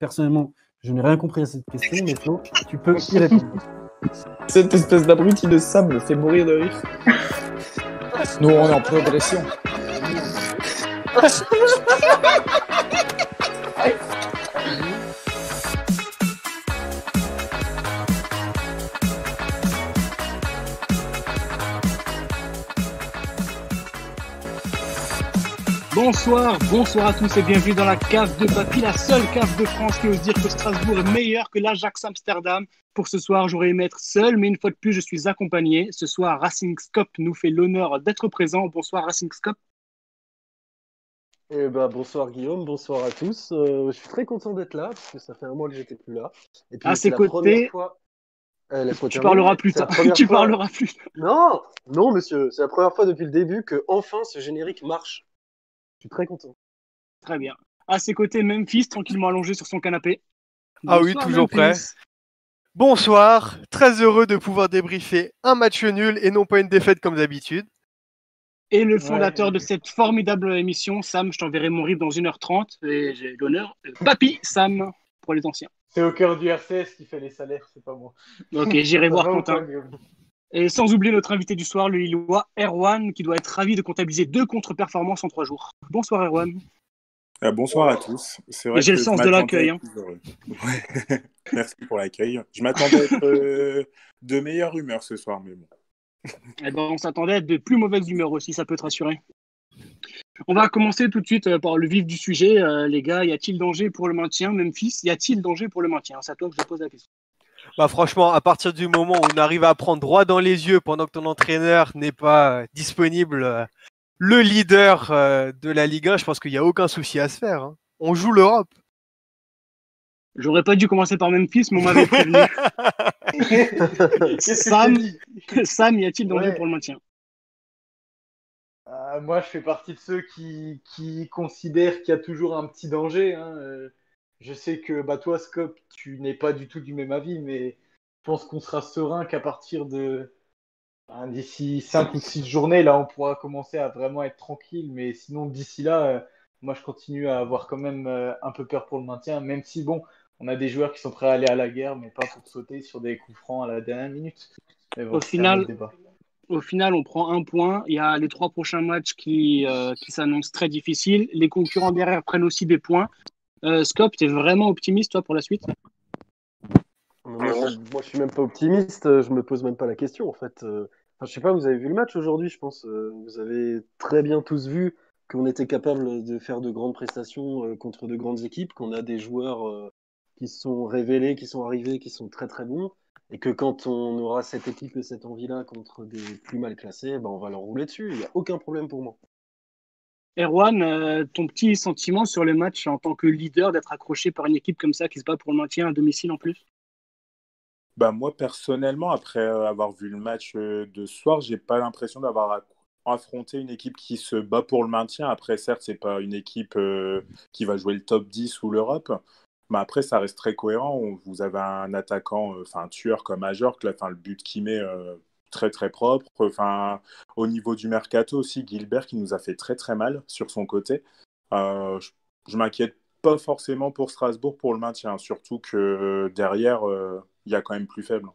Personnellement, je n'ai rien compris à cette question, mais Flo, tu peux y répondre. Cette espèce d'abruti de Sam me fait mourir de rire. Nous, on est en progression. Bonsoir, bonsoir à tous et bienvenue dans la cave de papy, la seule cave de France qui ose dire que Strasbourg est meilleur que l'Ajax Amsterdam. Pour ce soir, j'aurais aimé être seul, mais une fois de plus, je suis accompagné. Ce soir, Racing Scop nous fait l'honneur d'être présent. Bonsoir Racing Scop. Eh ben, bonsoir Guillaume, bonsoir à tous. Euh, je suis très content d'être là, parce que ça fait un mois que j'étais plus là. Et puis, à ses côtés, fois... euh, tu parleras plus tard. Tu fois... parleras plus. Non, non, monsieur, c'est la première fois depuis le début que enfin ce générique marche. Je suis très content. Très bien. À ses côtés, Memphis, tranquillement allongé sur son canapé. ah oui, toujours prêt. Bonsoir, très heureux de pouvoir débriefer un match nul et non pas une défaite comme d'habitude. Et le fondateur de cette formidable émission, Sam, je t'enverrai mon rive dans 1h30 et j'ai l'honneur. Papy, Sam, pour les anciens. C'est au cœur du RCS qui fait les salaires, c'est pas moi. Ok, j'irai voir Quentin. Et sans oublier notre invité du soir, le Lillois Erwan, qui doit être ravi de comptabiliser deux contre-performances en trois jours. Bonsoir Erwan. Euh, bonsoir à tous. J'ai le sens de l'accueil. Hein. Merci pour l'accueil. Je m'attendais à être euh, de meilleure humeur ce soir, mais bon. Eh ben, on s'attendait à être de plus mauvaise humeur aussi, ça peut te rassurer. On va commencer tout de suite euh, par le vif du sujet. les gars, y a-t-il danger pour le maintien? Memphis, y a-t-il danger pour le maintien? C'est à toi que je pose la question. Bah franchement, à partir du moment où on arrive à prendre droit dans les yeux pendant que ton entraîneur n'est pas euh, disponible, euh, le leader euh, de la Ligue 1, je pense qu'il n'y a aucun souci à se faire. Hein. On joue l'Europe. J'aurais pas dû commencer par Memphis, mais on m'avait prévenu. Sam, Sam, y a-t-il danger pour le maintien? Moi, je fais partie de ceux qui, qui considèrent qu'il y a toujours un petit danger. Hein. Je sais que bah, toi, Scope, tu n'es pas du tout du même avis, mais je pense qu'on sera serein qu'à partir de ben, d'ici 5 ou 6 journées, là, on pourra commencer à vraiment être tranquille. Mais sinon, d'ici là, euh, moi, je continue à avoir quand même euh, un peu peur pour le maintien, même si, bon, on a des joueurs qui sont prêts à aller à la guerre, mais pas pour sauter sur des coups francs à la dernière minute. au final, au final, on prend un point. Il y a les trois prochains matchs qui, euh, qui s'annoncent très difficiles. Les concurrents derrière prennent aussi des points. Euh, Scop, tu es vraiment optimiste, toi, pour la suite? Moi, je suis même pas optimiste, euh, je me pose même pas la question, en fait. Euh, enfin, je sais pas, vous avez vu le match aujourd'hui, je pense. Euh, vous avez très bien tous vu qu'on était capable de faire de grandes prestations contre de grandes équipes, qu'on a des joueurs qui sont révélés, qui sont arrivés, qui sont très très bons, et que quand on aura cette équipe et cette envie-là contre des plus mal classés, ben, on va leur rouler dessus. Il n'y a aucun problème pour moi. Erwan, euh, ton petit sentiment sur le match en tant que leader d'être accroché par une équipe comme ça qui se bat pour le maintien à domicile en plus? Bah moi personnellement, après euh, avoir vu le match euh, de soir, j'ai pas l'impression d'avoir affronté une équipe qui se bat pour le maintien. Après, certes, c'est pas une équipe qui va jouer le top 10 ou l'Europe, mais après, ça reste très cohérent. Vous avez un attaquant, enfin un tueur comme Ajorc, là, le but qu'il met très très propre. Enfin, au niveau du mercato aussi, Gilbert qui nous a fait très très mal sur son côté. Euh, je, m'inquiète pas forcément pour Strasbourg pour le maintien, surtout que derrière, euh, il y a quand même plus faible.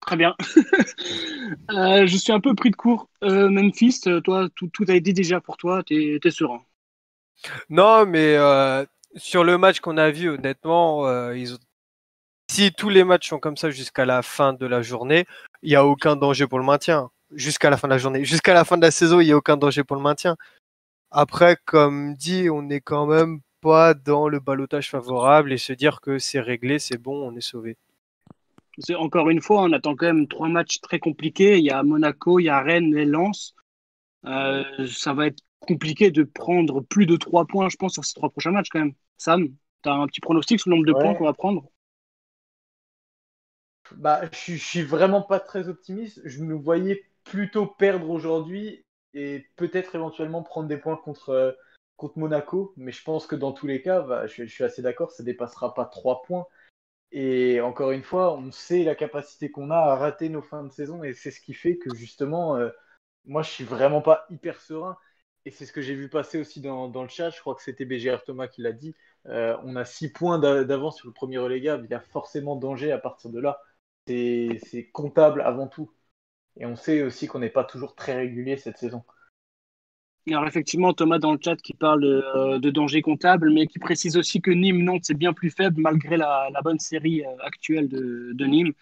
Très bien. Euh, je suis un peu pris de court. Memphis, toi, tout, tout, a été déjà pour toi, tu es, serein. Non, mais sur le match qu'on a vu, honnêtement, ils ont si tous les matchs sont comme ça jusqu'à la fin de la journée, il n'y a aucun danger pour le maintien. Jusqu'à la fin de la journée. Jusqu'à la fin de la saison, il n'y a aucun danger pour le maintien. Après, comme dit, on n'est quand même pas dans le balotage favorable et se dire que c'est réglé, c'est bon, on est sauvé. Encore une fois, on attend quand même trois matchs très compliqués. Il y a Monaco, il y a Rennes et Lens. Euh, ça va être compliqué de prendre plus de trois points, je pense, sur ces trois prochains matchs quand même. Sam, tu as un petit pronostic sur le nombre de points qu'on va prendre? Bah, je, je suis vraiment pas très optimiste. Je me voyais plutôt perdre aujourd'hui et peut-être éventuellement prendre des points contre, euh, contre Monaco. Mais je pense que dans tous les cas, bah, je, suis assez d'accord, ça dépassera pas 3 points. Et encore une fois, on sait la capacité qu'on a à rater nos fins de saison et c'est ce qui fait que justement, euh, moi je suis vraiment pas hyper serein. et c'est ce que j'ai vu passer aussi dans, dans, le chat, je crois que c'était BGR Thomas qui l'a dit, euh, on a 6 points d'avance sur le premier relégable, il y a forcément danger à partir de là. C'est comptable avant tout. Et on sait aussi qu'on n'est pas toujours très régulier cette saison. Alors effectivement, Thomas dans le chat qui parle euh, de danger comptable, mais qui précise aussi que Nîmes, Nantes, c'est bien plus faible malgré la, bonne série euh, actuelle de, de, Nîmes.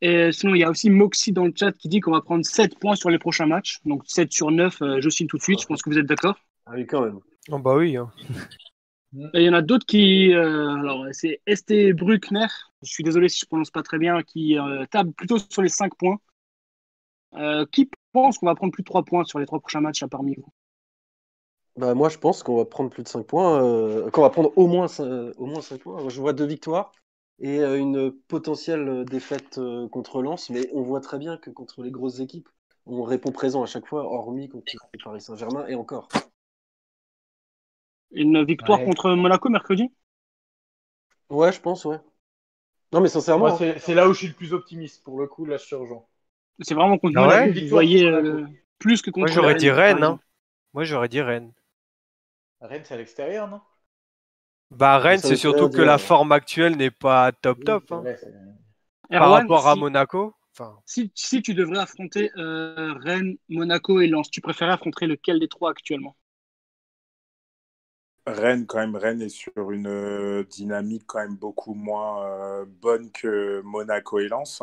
Et sinon, il y a aussi Moxie dans le chat qui dit qu'on va prendre 7 points sur les prochains matchs. Donc 7 sur 9, euh, je signe tout de suite. Je pense que vous êtes d'accord? Ah oui, quand même. Oh bah oui. Hein. il y en a d'autres qui. alors, c'est ST Bruckner, je suis désolé si je prononce pas très bien, qui table plutôt sur les 5 points. qui pense qu'on va prendre plus de 3 points sur les 3 prochains matchs à parmi vous bah, Moi, je pense qu'on va prendre plus de 5 points, euh, qu'on va prendre au moins, 5, au moins 5 points. Je vois deux victoires et euh, une potentielle défaite euh, contre Lens, mais on voit très bien que contre les grosses équipes, on répond présent à chaque fois, hormis contre Paris Saint-Germain et encore. Une victoire contre Monaco mercredi? Ouais, je pense, ouais. Non, mais sincèrement. C'est là où je suis le plus optimiste pour le coup, là, je c'est vraiment contre ah vous voyez euh, plus que contre Moi, j'aurais dit Rennes. Hein. Moi, j'aurais dit Rennes. Rennes, c'est à l'extérieur, non? Bah, Rennes, c'est surtout que la forme actuelle n'est pas top top. Hein. Par rapport à Monaco. Enfin... Si, si, tu devrais affronter euh, Rennes, Monaco et Lens, tu préférais affronter lequel des trois actuellement? Rennes, quand même, Rennes est sur une euh, dynamique quand même beaucoup moins bonne que Monaco et Lens.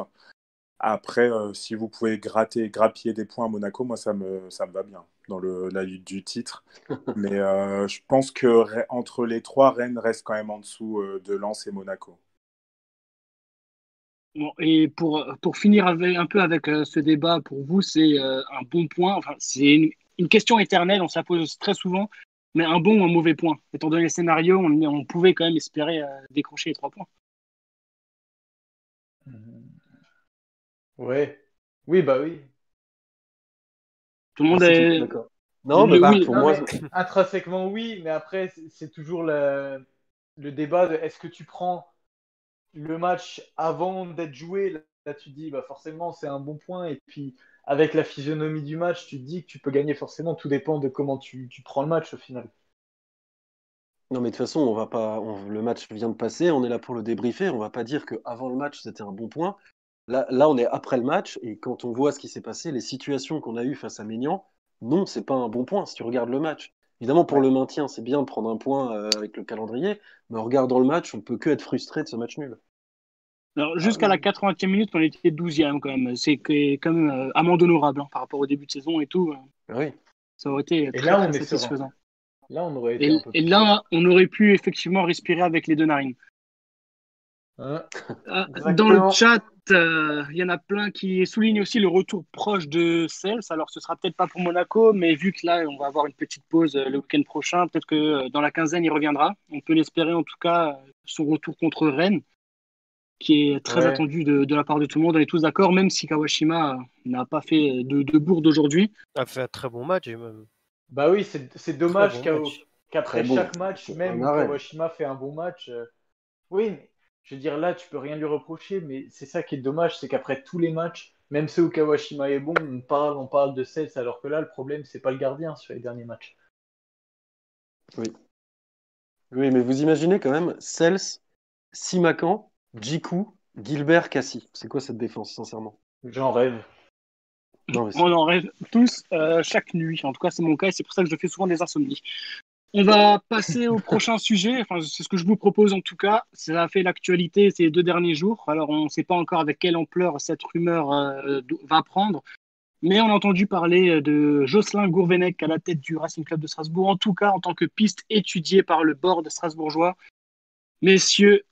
Après, euh, si vous pouvez gratter, grappiller des points à Monaco, moi, ça me, ça me va bien dans le, la lutte du titre. Mais euh, je pense que entre les trois, Rennes reste quand même en dessous euh, de Lens et Monaco. Bon, et pour, pour finir avec, un peu avec ce débat, pour vous, c'est un bon point. Enfin, c'est une, question éternelle, on se pose très souvent, mais un bon ou un mauvais point. Étant donné le scénario, on, on pouvait quand même espérer décrocher les trois points. Mmh. Ouais. Oui, bah oui. Tout le monde est. D'accord. Non, mais, oui. pour moi. Intrinsèquement, oui, mais après, c'est toujours le, le débat de est-ce que tu prends le match avant d'être joué? Là, tu dis, bah forcément, c'est un bon point. Et puis, avec la physionomie du match, tu te dis que tu peux gagner forcément. Tout dépend de comment tu, tu prends le match au final. Non, mais de toute façon, on va pas. le match vient de passer, on est là pour le débriefer. On va pas dire qu'avant le match, c'était un bon point. Là, là, on est après le match, et quand on voit ce qui s'est passé, les situations qu'on a eues face à Ménian, non, c'est pas un bon point si tu regardes le match. Évidemment, pour le maintien, c'est bien de prendre un point euh, avec le calendrier, mais en regardant le match, on peut que être frustré de ce match nul. Alors, jusqu'à la 80e minute, on était 12e quand même. C'est quand même euh, amende honorable hein, par rapport au début de saison et tout. Euh. Oui. Ça aurait été très, là, on satisfaisant. Là, on aurait été et, là, on aurait pu effectivement respirer avec les deux narines. Hein ah, dans le chat, euh, il y en a plein qui soulignent aussi le retour proche de Cels. Alors, ce sera peut-être pas pour Monaco, mais vu que là, on va avoir une petite pause euh, le week-end prochain, peut-être que euh, dans la quinzaine, il reviendra. On peut l'espérer en tout cas, son retour contre Rennes, qui est très attendu de, la part de tout le monde. On est tous d'accord, même si Kawashima n'a pas fait de, de bourde aujourd'hui. A fait un très bon match. Même... Bah oui, c'est dommage qu'après chaque match, même Kawashima fait un bon match. Oui, mais je veux dire, là, tu peux rien lui reprocher, mais c'est ça qui est dommage, c'est qu'après tous les matchs, même ceux où Kawashima est bon, on parle, on parle de Cels, alors que là, le problème, c'est pas le gardien sur les derniers matchs. Oui. Oui, mais vous imaginez quand même, Cels, Simakan, Jiku, Gilbert, Cassie. C'est quoi cette défense, sincèrement? J'en rêve. On en rêve tous euh, chaque nuit. En tout cas, c'est mon cas et c'est pour ça que je fais souvent des insomnies. On va passer au prochain sujet. Enfin, c'est ce que je vous propose en tout cas. Ça a fait l'actualité ces deux derniers jours. Alors, on ne sait pas encore avec quelle ampleur cette rumeur euh, va prendre. Mais on a entendu parler de Jocelyn Gourvenec à la tête du Racing Club de Strasbourg, en tout cas en tant que piste étudiée par le board strasbourgeois. Messieurs,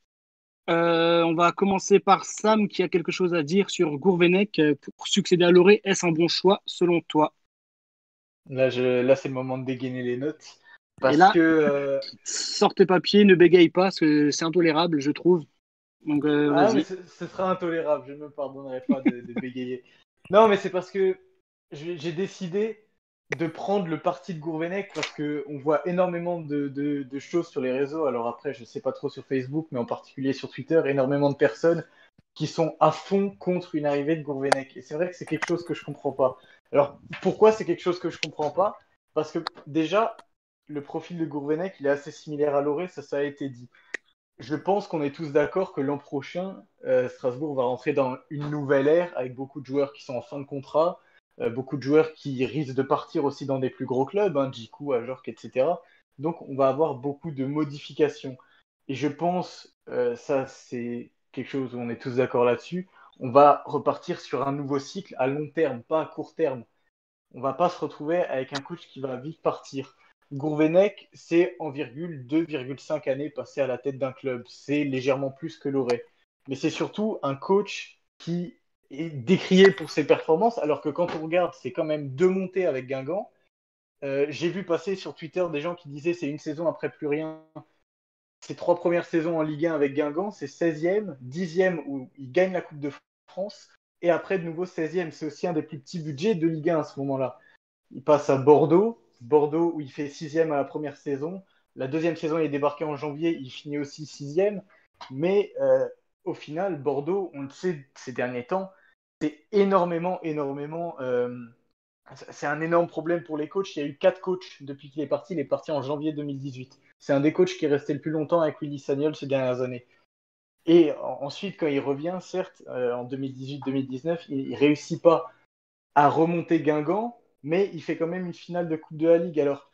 euh, on va commencer par Sam qui a quelque chose à dire sur Gourvenec pour succéder à Loré. Est-ce un bon choix selon toi? Là, là c'est le moment de dégainer les notes. Parce que. Euh... Sors tes papiers, ne bégaye pas, parce que c'est intolérable, je trouve. Donc, euh, ah, mais ce sera intolérable, je ne me pardonnerai pas de, bégayer. Non, mais c'est parce que j'ai décidé de prendre le parti de Gourvenec parce qu'on voit énormément de, choses sur les réseaux. Alors après, je ne sais pas trop sur Facebook, mais en particulier sur Twitter, énormément de personnes qui sont à fond contre une arrivée de Gourvenec. Et c'est vrai que c'est quelque chose que je comprends pas. Alors pourquoi c'est quelque chose que je comprends pas? Parce que déjà, le profil de Gourvenec, il est assez similaire à Loré, ça, ça a été dit. Je pense qu'on est tous d'accord que l'an prochain, euh, Strasbourg va rentrer dans une nouvelle ère avec beaucoup de joueurs qui sont en fin de contrat, beaucoup de joueurs qui risquent de partir aussi dans des plus gros clubs, hein, Jiku, Ajork, etc. Donc on va avoir beaucoup de modifications. Et je pense, euh, ça c'est quelque chose où on est tous d'accord là-dessus, on va repartir sur un nouveau cycle à long terme, pas à court terme. On va pas se retrouver avec un coach qui va vite partir. Gourvenec, c'est en virgule 2,5 années passées à la tête d'un club. C'est légèrement plus que Loré. Mais c'est surtout un coach qui décrié pour ses performances, alors que quand on regarde, c'est quand même deux montées avec Guingamp. Euh, J'ai vu passer sur Twitter des gens qui disaient c'est une saison après plus rien. Ses trois premières saisons en Ligue 1 avec Guingamp, c'est 16e, 10e où il gagne la Coupe de France, et après de nouveau 16e. C'est aussi un des plus petits budgets de Ligue 1 à ce moment-là. Il passe à Bordeaux, Bordeaux où il fait 6e à la première saison. La deuxième saison, il est débarqué en janvier, il finit aussi 6e. Mais euh, au final, Bordeaux, on le sait ces derniers temps, c'est énormément, énormément. Euh, c'est un énorme problème pour les coachs. Il y a eu quatre coachs depuis qu'il est parti. Il est parti en janvier 2018. C'est un des coachs qui est resté le plus longtemps avec Willy Sagnol ces dernières années. Et ensuite, quand il revient, certes, euh, en 2018-2019, il, ne réussit pas à remonter Guingamp, mais il fait quand même une finale de Coupe de la Ligue. Alors,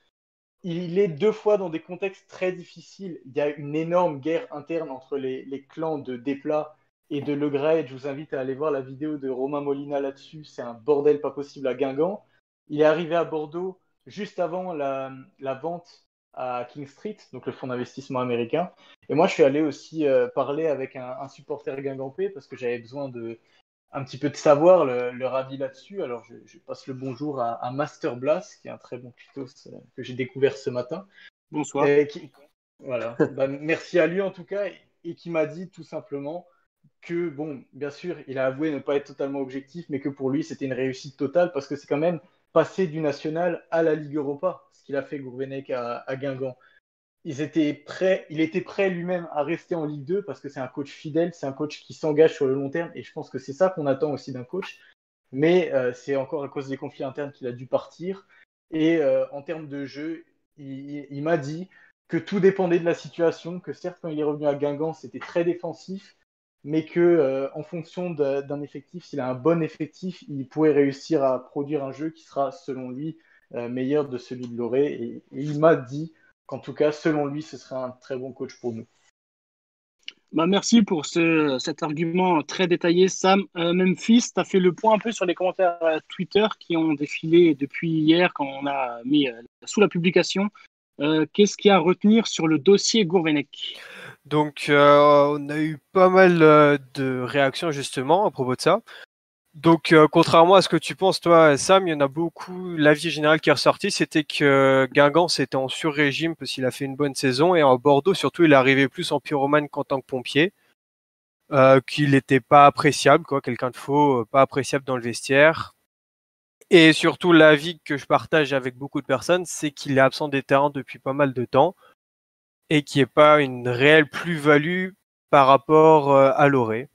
il est deux fois dans des contextes très difficiles. Il y a une énorme guerre interne entre les, les clans de Desplat et de Le Gray. Je vous invite à aller voir la vidéo de Romain Molina là-dessus. C'est un bordel pas possible à Guingamp. Il est arrivé à Bordeaux juste avant la, la vente à King Street, donc le fonds d'investissement américain. Et moi, je suis allé aussi euh, parler avec un, un supporter guingampé parce que j'avais besoin de un petit peu de savoir le, leur avis là-dessus. Alors, je, je, passe le bonjour à, à Master Blast, qui est un très bon tutos euh, que j'ai découvert ce matin. Bonsoir. Et qui, voilà. bah, merci à lui en tout cas, et, et qui m'a dit tout simplement que, bon, bien sûr, il a avoué ne pas être totalement objectif, mais que pour lui, c'était une réussite totale parce que c'est quand même passer du national à la Ligue Europa qu'il a fait Gourvenec à, Guingamp. Il était prêt lui-même à rester en Ligue 2 parce que c'est un coach fidèle, c'est un coach qui s'engage sur le long terme et je pense que c'est ça qu'on attend aussi d'un coach. Mais euh, c'est encore à cause des conflits internes qu'il a dû partir. Et euh, en termes de jeu, il m'a dit que tout dépendait de la situation, que certes quand il est revenu à Guingamp c'était très défensif, mais que euh, en fonction d'un effectif, s'il a un bon effectif, il pourrait réussir à produire un jeu qui sera selon lui euh, meilleur de celui de Loré. Et, il m'a dit qu'en tout cas, selon lui, ce serait un très bon coach pour nous. Bah, merci pour ce, cet argument très détaillé, Sam. Euh, Memphis, tu as fait le point un peu sur les commentaires Twitter qui ont défilé depuis hier quand on a mis euh, sous la publication. Euh, Qu'est-ce qu'il y a à retenir sur le dossier Gourvenec? Donc, euh, on a eu pas mal euh, de réactions justement à propos de ça. Donc, euh, contrairement à ce que tu penses, toi, Sam, il y en a beaucoup. L'avis général qui est ressorti, c'était que Guingamp, c'était en sur-régime parce qu'il a fait une bonne saison. Et en Bordeaux, surtout, il arrivé plus en pyromane qu'en tant que pompier. Qu'il n'était pas appréciable, quoi, quelqu'un de faux, pas appréciable dans le vestiaire. Et surtout, l'avis que je partage avec beaucoup de personnes, c'est qu'il est absent des terrains depuis pas mal de temps et qui n'est pas une réelle plus-value par rapport euh, à Loré.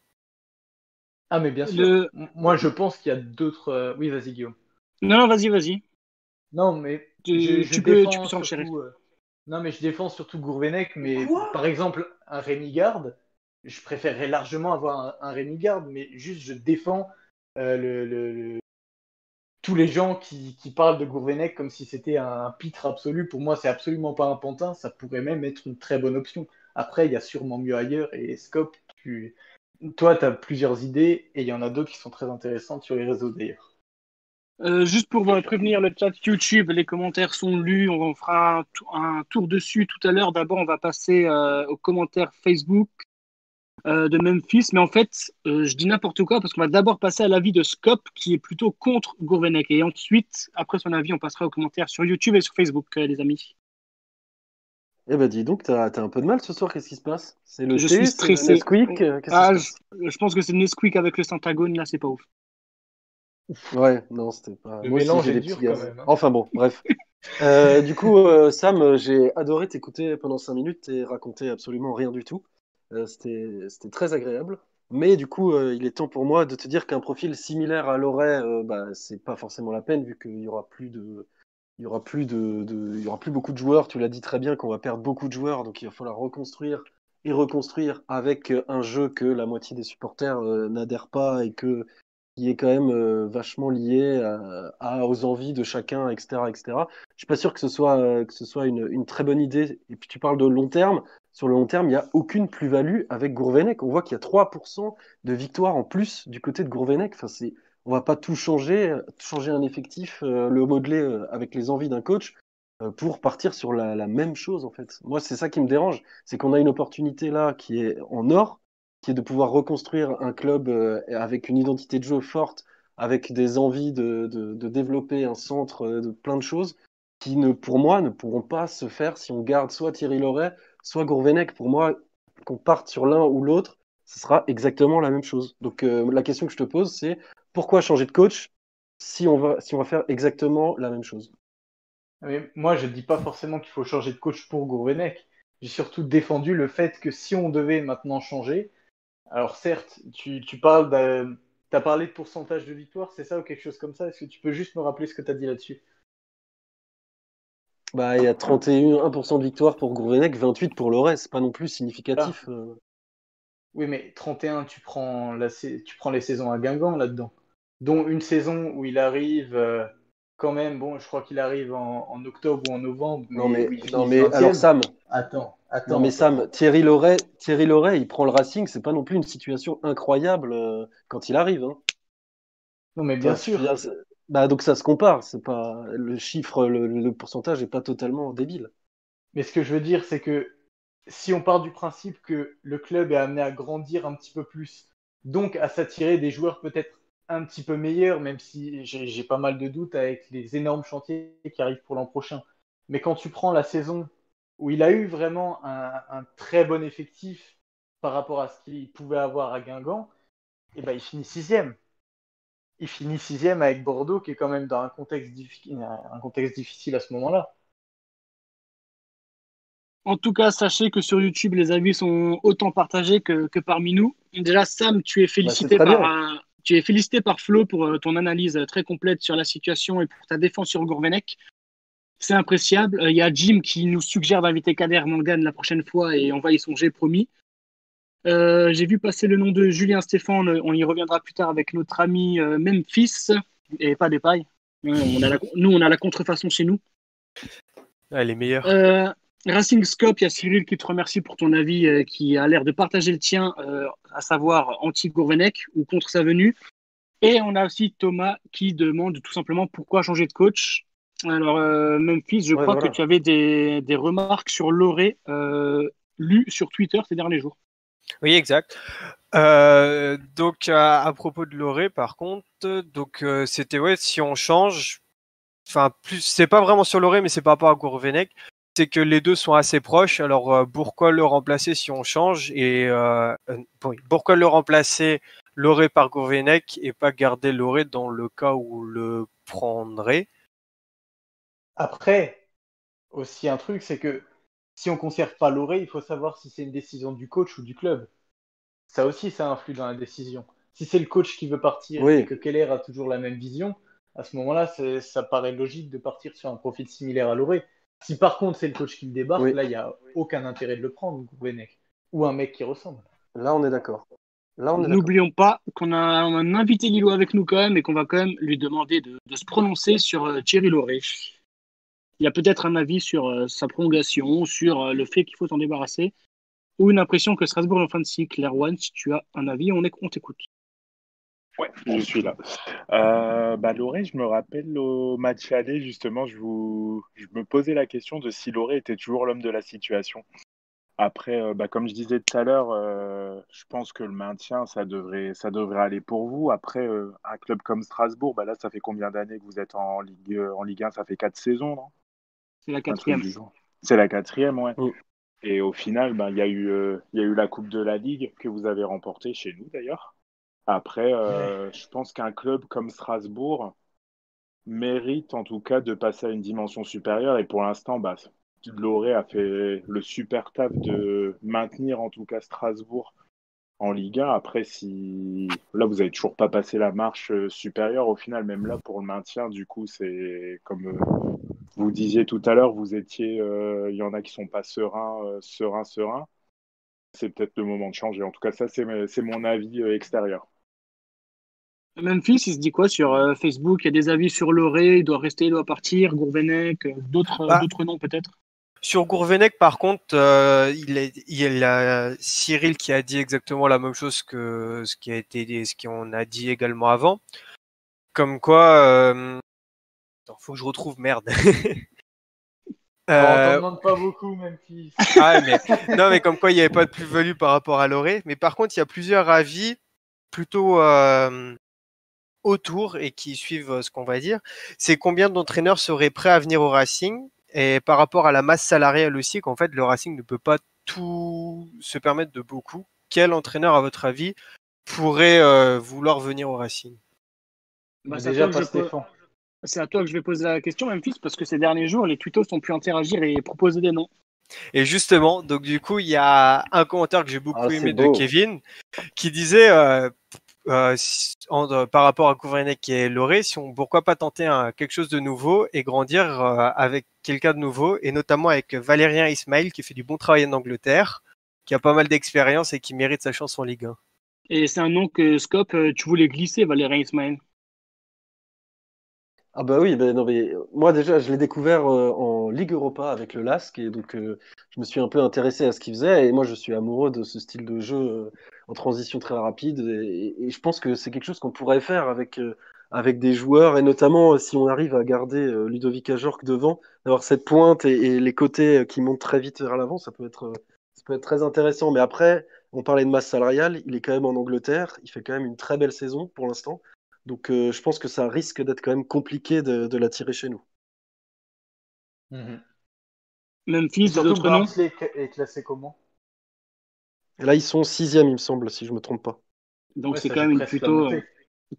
Ah, mais bien sûr. Le... Moi, je pense qu'il y a d'autres. Euh... Oui, vas-y, Guillaume. Non, non, vas-y, vas-y. Non, mais. Tu, je, tu je peux, défends tu peux s'enchaîner. surtout, euh, Non, mais je défends surtout Gourvenec, mais par exemple, un Rémi Garde, je préférerais largement avoir un, un Rémi Garde, mais juste je défends euh, le, le, le, tous les gens qui, parlent de Gourvenec comme si c'était un pitre absolu. Pour moi, c'est absolument pas un pantin, ça pourrait même être une très bonne option. Après, il y a sûrement mieux ailleurs, et Scope, toi, tu as plusieurs idées et il y en a d'autres qui sont très intéressantes sur les réseaux d'ailleurs. Euh, juste pour vous prévenir le chat YouTube, les commentaires sont lus. On fera un, un tour dessus tout à l'heure. D'abord, on va passer euh, aux commentaires Facebook euh, de Memphis. Mais en fait, euh, je dis n'importe quoi parce qu'on va d'abord passer à l'avis de Scope qui est plutôt contre Gourvenec. Et ensuite, après son avis, on passera aux commentaires sur YouTube et sur Facebook, euh, les amis. Eh ben dis donc, t'as as un peu de mal ce soir, qu'est-ce qui se passe? C'est le Je thé, suis stressé. le Nesquik euh, Ah, je, je pense que c'est le Nesquik avec le Centagone, là, c'est pas ouf. Ouais, non, c'était pas. Le Moi aussi, mélange est des dur petits quand gaz. même, hein. Enfin bon, bref. Euh, du coup, euh, Sam, j'ai adoré t'écouter pendant 5 minutes et raconter absolument rien du tout. Euh, c'était très agréable. Mais du coup, euh, il est temps pour moi de te dire qu'un profil similaire à Loret, euh, bah, c'est pas forcément la peine vu qu'il y aura plus de, il y aura plus de, il y aura plus beaucoup de joueurs. Tu l'as dit très bien qu'on va perdre beaucoup de joueurs, donc il va falloir reconstruire et reconstruire avec euh, un jeu que la moitié des supporters euh, n'adhèrent pas et que qui est quand même vachement lié à, aux envies de chacun, etc., etc. Je suis pas sûr que ce soit que ce soit une, une très bonne idée. Et puis tu parles de long terme. Sur le long terme, il n'y a aucune plus-value avec Gourvenec. On voit qu'il y a 3% de victoires en plus du côté de Gourvenec. Enfin, c'est, on va pas tout changer, changer un effectif, euh, le modeler euh, avec les envies d'un coach euh, pour partir sur la, même chose en fait. Moi, c'est ça qui me dérange, c'est qu'on a une opportunité là qui est en or, qui est de pouvoir reconstruire un club avec une identité de jeu forte, avec des envies de, de, développer un centre de plein de choses qui ne, pour moi, ne pourront pas se faire si on garde soit Thierry Loret, soit Gourvenec. Pour moi, qu'on parte sur l'un ou l'autre, ce sera exactement la même chose. Donc euh, la question que je te pose, c'est pourquoi changer de coach si on va, si on va faire exactement la même chose? Mais moi, je ne dis pas forcément qu'il faut changer de coach pour Gourvenec. J'ai surtout défendu le fait que si on devait maintenant changer, alors certes, tu, tu parles t'as parlé de pourcentage de victoire, c'est ça ou quelque chose comme ça? Est-ce que tu peux juste me rappeler ce que tu as dit là-dessus? Bah, il y a 31 1% de victoire pour Gourvenec, 28 pour Loret. C'est pas non plus significatif. euh. Oui, mais 31, tu prends, la, tu prends les saisons à Guingamp là-dedans. Dont une saison où il arrive euh, quand même, bon, je crois qu'il arrive en, en octobre ou en novembre. Non mais, non mais 20e. alors Sam, Attends, attends. non mais Sam, Thierry Loret, Thierry Loret, il prend le Racing, c'est pas non plus une situation incroyable euh, quand il arrive. Hein. Non, mais bien sûr. Bah donc ça se compare. C'est pas le chiffre, le, pourcentage est pas totalement débile. Mais ce que je veux dire, c'est que si on part du principe que le club est amené à grandir un petit peu plus, donc à s'attirer des joueurs peut-être un petit peu meilleurs, même si j'ai pas mal de doutes avec les énormes chantiers qui arrivent pour l'an prochain. Mais quand tu prends la saison où il a eu vraiment un, un très bon effectif par rapport à ce qu'il pouvait avoir à Guingamp, et ben il finit sixième. Il finit sixième avec Bordeaux, qui est quand même dans un contexte, diffi- un contexte difficile à ce moment-là. En tout cas, sachez que sur YouTube, les avis sont autant partagés que, que parmi nous. Déjà, Sam, tu es félicité Bah, par, un- tu es félicité par Flo pour euh, ton analyse très complète sur la situation et pour ta défense sur Gourvenec. C'est appréciable. Euh, Il y a Jim qui nous suggère d'inviter Kader Mangan la prochaine fois et on va y songer, promis. Euh, J'ai vu passer le nom de Julien Stéphane. On y reviendra plus tard avec notre ami euh, Memphis et pas des pailles. Euh, on a la- nous, on a la contrefaçon chez nous. Elle est meilleure. Euh, Racing Scope, il y a Cyril qui te remercie pour ton avis, euh, qui a l'air de partager le tien, euh, à savoir anti-Gourvenec ou contre sa venue. Et on a aussi Thomas qui demande tout simplement pourquoi changer de coach. Alors, euh, Memphis, je Ouais, crois voilà. que tu avais des, des remarques sur Loré euh, lues sur Twitter ces derniers jours. Oui, exact. Euh, donc à, propos de Loré, par contre, donc euh, c'était ouais, si on change, enfin plus, c'est pas vraiment sur Loré, mais c'est par rapport à Gourvenec, c'est que les deux sont assez proches. Alors euh, pourquoi le remplacer si on change et euh, euh, pourquoi le remplacer Loré par Gourvenec et pas garder Loré dans le cas où on le prendrait Après, aussi un truc, c'est que si on conserve pas Loré, il faut savoir si c'est une décision du coach ou du club. Ça aussi, ça influe dans la décision. Si c'est le coach qui veut partir Oui. et que Keller a toujours la même vision, à ce moment-là, ça paraît logique de partir sur un profil similaire à Loré. Si par contre c'est le coach qui le débarque, Oui. là, il n'y a aucun intérêt de le prendre, Gourvenec. Ou un mec qui ressemble. Là, on est d'accord. Là, on est d'accord. N'oublions pas qu'on a un invité Lilo avec nous quand même et qu'on va quand même lui demander de, de se prononcer sur euh, Thierry Loré. Il y a peut-être un avis sur euh, sa prolongation, sur euh, le fait qu'il faut s'en débarrasser, ou une impression que Strasbourg est en fin de cycle. Erwan, si tu as un avis, on, est, t'écoute. Ouais, je suis là. Euh, bah, Loré, je me rappelle au match aller, justement, je, vous... me posais la question de si Loré était toujours l'homme de la situation. Après, bah, comme je disais tout à l'heure, je pense que le maintien, ça devrait, aller pour vous. Après, un club comme Strasbourg, bah, là, ça fait combien d'années que vous êtes en Ligue, en Ligue 1 Ça fait quatre saisons, non? C'est la quatrième. C'est la quatrième, ouais. Mm. Et au final, ben, il y, a eu, euh, il y a eu la Coupe de la Ligue que vous avez remportée chez nous d'ailleurs. Après, euh, je pense qu'un club comme Strasbourg mérite en tout cas de passer à une dimension supérieure. Et pour l'instant, bah, Loré a fait le super taf de maintenir en tout cas Strasbourg en Ligue 1. Après, si là, vous n'avez toujours pas passé la marche euh, supérieure, au final, même là, pour le maintien, du coup, c'est comme, Vous disiez tout à l'heure, vous étiez, euh, il y en a qui sont pas sereins, euh, sereins, sereins. C'est peut-être le moment de changer. En tout cas, ça, c'est mon avis euh, extérieur. Memphis, il se dit quoi sur euh, Facebook? Il y a des avis sur Loré, il doit rester, il doit partir, Gourvenec, euh, d'autres Bah. d'autres noms peut-être? Sur Gourvenec, par contre, euh, il, est, il y a Cyril qui a dit exactement la même chose que ce qui a été dit- ce qu'on a dit également avant. Comme quoi, euh... attends, faut que je retrouve merde. On Euh, t'en demande pas beaucoup, Memphis. ah, mais, non, mais comme quoi il n'y avait pas de plus-value par rapport à Loré. Mais par contre, il y a plusieurs avis plutôt euh, autour et qui suivent euh, ce qu'on va dire. C'est combien d'entraîneurs seraient prêts à venir au Racing? Et par rapport à la masse salariale aussi, qu'en fait le Racing ne peut pas tout se permettre de beaucoup. Quel entraîneur, à votre avis, pourrait euh, vouloir venir au Racing? Bah, à déjà pas Stéphane. C'est à toi que je vais poser la question, Memphis, parce que ces derniers jours, les tutos ont pu interagir et proposer des noms. Et justement, donc du coup, il y a un commentaire que j'ai beaucoup Ah, aimé de. Kevin qui disait euh, euh, en- euh, par rapport à Couvernec et Loré, si on, pourquoi pas tenter un, quelque chose de nouveau et grandir euh, avec quelqu'un de nouveau, et notamment avec Valérien Ismail qui fait du bon travail en Angleterre, qui a pas mal d'expérience et qui mérite sa chance en Ligue 1. Et c'est un nom que Scope, tu voulais glisser, Valérien Ismaël. Ah bah oui, ben non mais euh, moi déjà je l'ai découvert euh, en Ligue Europa avec le LASK et donc euh, je me suis un peu intéressé à ce qu'il faisait et moi je suis amoureux de ce style de jeu euh, en transition très rapide et, je pense que c'est quelque chose qu'on pourrait faire avec euh, avec des joueurs et notamment euh, si on arrive à garder Ludovic Ajorc devant, d'avoir cette pointe et, et les côtés qui montent très vite vers l'avant, ça peut être ça peut être très intéressant. Mais après, on parlait de masse salariale, il est quand même en Angleterre, il fait quand même une très belle saison pour l'instant. Donc euh, je pense que ça risque d'être quand même compliqué de, de l'attirer chez nous. Mhm. Memphis, d'autres noms est classé comment? Et là, ils sont sixième, il me semble, si je me trompe pas. Donc Ouais, c'est quand même une plutôt euh,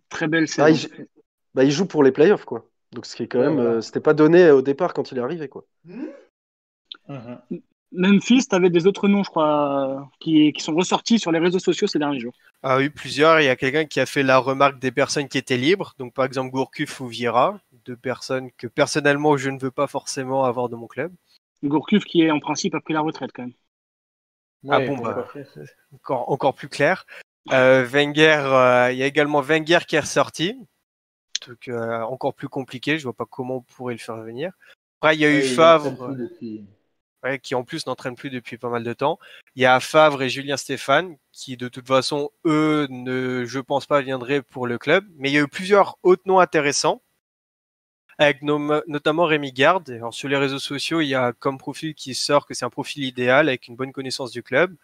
très belle saison. Ah, il, bah, il joue pour les playoffs, quoi. Donc ce qui est quand Ouais, même, voilà. euh, c'était pas donné au départ quand il est arrivé, quoi. Mhm. Memphis, tu avais des autres noms, je crois, qui, qui sont ressortis sur les réseaux sociaux ces derniers jours. Ah oui, plusieurs. Il y a quelqu'un qui a fait la remarque des personnes qui étaient libres. Donc, par exemple, Gourcuff ou Vieira. Deux personnes que personnellement, je ne veux pas forcément avoir de mon club. Gourcuff qui est en principe a pris la retraite quand même. Ah Ouais, bon, bah. Encore, encore plus clair. Euh, Wenger, euh, il y a également Wenger qui est ressorti. Truc euh, encore plus compliqué. Je vois pas comment on pourrait le faire venir. Après, il y a eu Ouais, Favre. Qui en plus n'entraîne plus depuis pas mal de temps. Il y a Favre et Julien Stéphane, qui de toute façon, eux, ne, je pense pas, viendraient pour le club. Mais il y a eu plusieurs autres noms intéressants, avec notamment Rémi Garde. Alors, sur les réseaux sociaux, il y a comme profil qui sort que c'est un profil idéal, avec une bonne connaissance du club.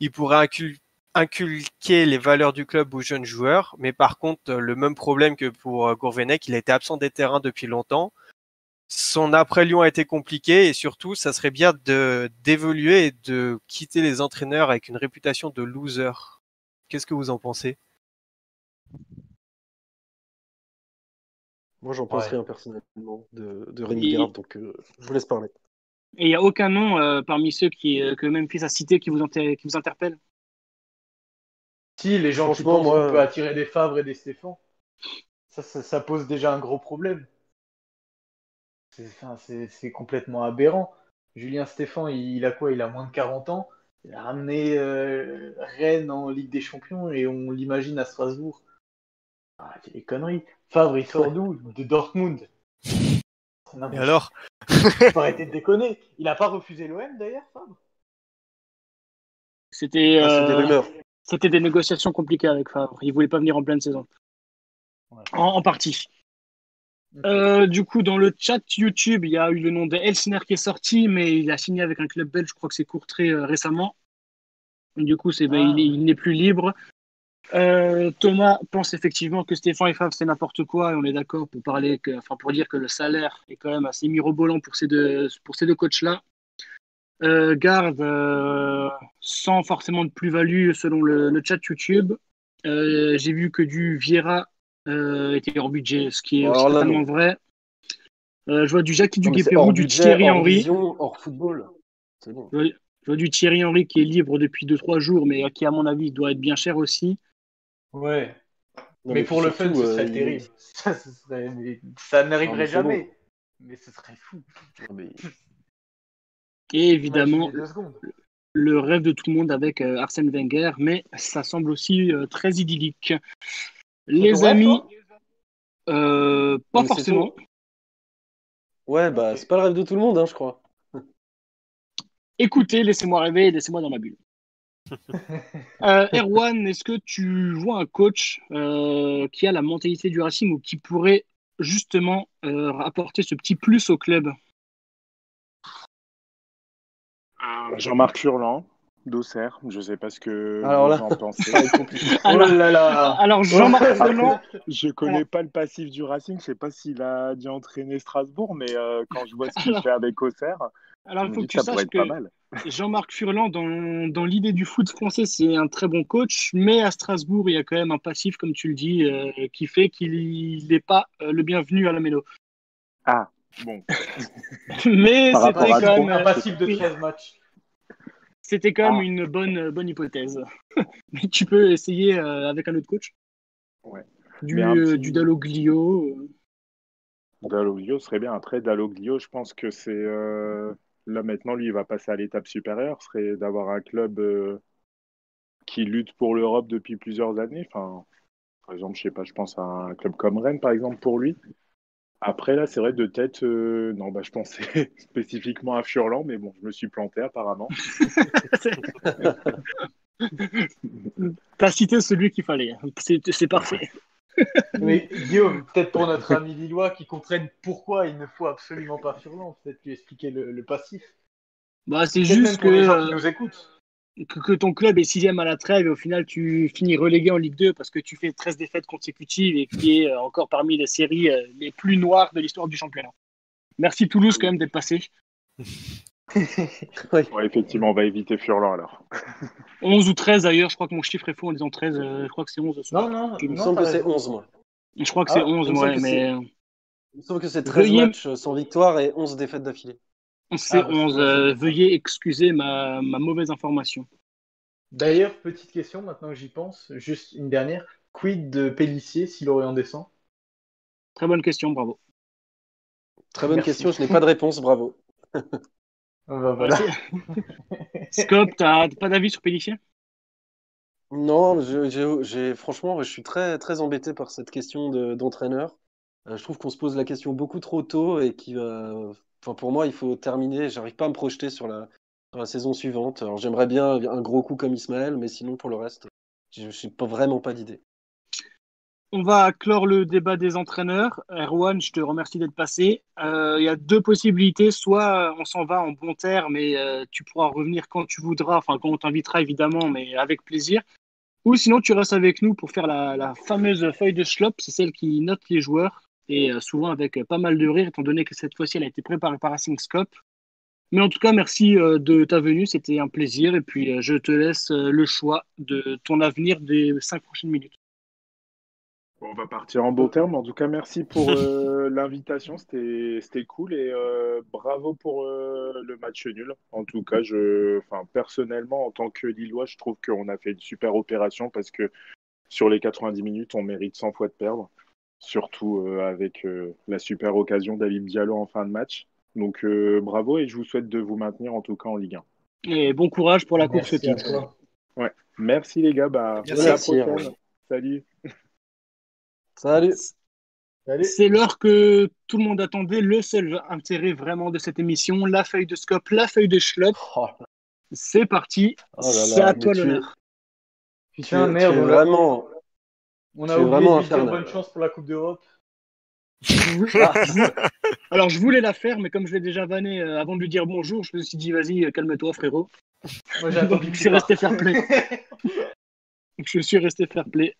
Il pourrait incul- inculquer les valeurs du club aux jeunes joueurs, mais par contre, le même problème que pour euh, Gourvenec, il a été absent des terrains depuis longtemps son après-Lyon a été compliqué et surtout, ça serait bien de d'évoluer et de quitter les entraîneurs avec une réputation de loser. Qu'est-ce que vous en pensez? Moi, j'en pense Ouais. rien personnellement de, de Rémi Et- Garde, donc euh, je vous laisse parler. Et il n'y a aucun nom euh, parmi ceux qui, euh, que Memphis a cité qui vous, inter- qui vous interpelle? Si, les gens qui pensent qu'on peut attirer des Favre et des Stéphane, ça, ça, ça pose déjà un gros problème. C'est enfin, c'est- c'est complètement aberrant. Julien Stéphan, il, il a quoi? Il a moins de 40 ans? Il a ramené euh, Rennes en Ligue des Champions et on l'imagine à Strasbourg. Ah, c'est des conneries. Favre, il sort d'où? De Dortmund. Non, Et mais alors? faut arrêter de déconner. Il a pas refusé l'OM d'ailleurs, Favre? C'était Ah, euh, c'était des négociations compliquées avec Favre. Il voulait pas venir en pleine saison. Ouais. En, en partie. Euh, du coup, dans le chat YouTube, il y a eu le nom de Elsner qui est sorti, mais il a signé avec un club belge, je crois que c'est Courtrai euh, récemment. Du coup, c'est, ben, Ah. il, est- il n'est plus libre. Euh, Thomas pense effectivement que Stéphane et Favre, c'est n'importe quoi, et on est d'accord pour, parler que, enfin, pour dire que le salaire est quand même assez mirobolant pour ces deux, pour ces deux coachs-là. Euh, Garde, sans forcément de plus-value selon le, le chat YouTube. J'ai vu que du Vieira euh, était hors budget, ce qui est Alors là, totalement non. vrai. Euh, je vois du Jackie Duguay-Pérou, du budget, Thierry hors Henry. vision, hors football. C'est bon. Je vois du Thierry Henry qui est libre depuis 2-3 jours, mais qui, à mon avis, doit être bien cher aussi. Ouais. Non, mais pour le fun, ce euh, serait il- terrible. Ça, ce serait- mais ça n'arriverait Non, mais c'est jamais. Mais ce serait fou. Non, mais- Et évidemment, le rêve de tout le monde avec euh, Arsène Wenger, mais ça semble aussi euh, très idyllique. Les amis, euh, pas Mais forcément. Ouais, bah, c'est pas le rêve de tout le monde, hein, je crois. Écoutez, laissez-moi rêver, laissez-moi dans ma bulle. Euh, Erwan, est-ce que tu vois un coach euh, qui a la mentalité du Racing ou qui pourrait justement euh, apporter ce petit plus au club? Jean-Marc Furlan, d'Auxerre, je sais pas ce que Alors vous là, en pensez. Alors, oh là là alors Jean-Marc Furlan, Je connais pas le passif du Racing, je sais pas s'il a dû entraîner Strasbourg, mais euh, quand je vois ce qu'il Alors- fait avec Auxerre, alors je il faut que que tu saches que mal. Jean-Marc Furlan, dans, dans l'idée du foot français, c'est un très bon coach, mais à Strasbourg, il y a quand même un passif, comme tu le dis, euh, qui fait qu'il n'est pas euh, le bienvenu à la mélo. Ah, bon. Mais Par c'était quand même, Un passif de oui, 13 matchs. C'était quand même Ah. une bonne, bonne hypothèse. mais tu peux essayer euh, avec un autre coach Ouais. Du, euh, petit- du Dalloglio. euh. Dalloglio serait bien. Après, Dalloglio, je pense que c'est. euh, Là, maintenant, lui, il va passer à l'étape supérieure. Ce serait d'avoir un club euh, qui lutte pour l'Europe depuis plusieurs années. Enfin, par exemple, je sais pas, je pense à un club comme Rennes, par exemple, pour lui. Après, là, c'est vrai, de tête, euh, non, bah, je pensais spécifiquement à Furlan, mais bon, je me suis planté apparemment. T'as cité celui qu'il fallait. C'est c'est parfait. Mais Guillaume, peut-être pour notre ami Lillois qui comprenne pourquoi il ne faut absolument pas Furlan, peut-être lui expliquer le, le passif. Bah, c'est Peut-être même juste pour les gens que, qui nous écoutent. Que, que ton club est sixième à la trêve et au final tu finis relégué en Ligue 2 parce que tu fais 13 défaites consécutives et qui est euh, encore parmi les séries euh, les plus noires de l'histoire du championnat. Merci Toulouse quand même d'être passé. Ouais, effectivement, on va éviter Furlan alors. 11 ou 13 d'ailleurs, je crois que mon chiffre est faux en disant 13, euh, je crois que c'est 11 ce soir. Non, non, Il me semble que c'est raison. 11, moi. Je crois que Ah, c'est il 11, me semble ouais, que mais Il me semble que c'est 13 Veuillez- matchs sans victoire et 11 défaites d'affilée. C'est Ah, bah, 11. euh, veuillez excuser ma, ma mauvaise information. D'ailleurs, petite question, maintenant que j'y pense, juste une dernière. Quid de Pellissier si Lorient descend? Très bonne question, bravo. Très bonne Merci. question, je n'ai pas de réponse, bravo. Ah bah voilà. Scop, t'as pas d'avis sur Pellissier? Non, je- franchement, je suis très, très embêté par cette question de- d'entraîneur. Je trouve qu'on se pose la question beaucoup trop tôt et qui va. Enfin, pour moi, il faut terminer. J'arrive pas à me projeter sur la, saison suivante. Alors, j'aimerais bien un gros coup comme Ismaël, mais sinon, pour le reste, je n'ai vraiment pas d'idée. On va clore le débat des entraîneurs. Erwan, je te remercie d'être passé. Euh, Il y a deux possibilités. Soit on s'en va en bon terme et euh, tu pourras revenir quand tu voudras, enfin quand on t'invitera évidemment, mais avec plaisir. Ou sinon tu restes avec nous pour faire la, la fameuse feuille de schlop. C'est celle qui note les joueurs et euh, souvent avec euh, pas mal de rire, étant donné que cette fois-ci elle a été préparée par Racing Scope. Mais en tout cas, merci euh, de ta venue. C'était un plaisir. Et puis je te laisse le choix de ton avenir des cinq prochaines minutes. Bon, on va partir en bon terme. En tout cas, merci pour euh, l'invitation. C'était, cool et euh, bravo pour euh, le match nul. En tout cas, je, personnellement, en tant que Lillois, je trouve qu'on a fait une super opération parce que sur les 90 minutes, on mérite 100 fois de perdre. Surtout euh, avec euh, la super occasion d'Alib Diallo en fin de match. Donc euh, bravo et je vous souhaite de vous maintenir en tout cas en Ligue 1. Et bon courage pour la course Merci à. Merci les gars, bah, Merci. à la prochaine. Salut. Salut! C'est l'heure que tout le monde attendait, le seul intérêt vraiment de cette émission, la feuille de scope, la feuille de schlop. Oh, C'est parti, oh c'est à toi l'honneur. tu Putain, merde, vraiment. On a oublié vraiment de lui dire bonne chance pour la Coupe d'Europe. Alors je voulais la faire, mais comme je l'ai déjà vanné euh, avant de lui dire bonjour, je me suis dit vas-y, euh, calme-toi frérot. Moi j'ai attendu Je que suis resté fair play. Je suis resté fair play.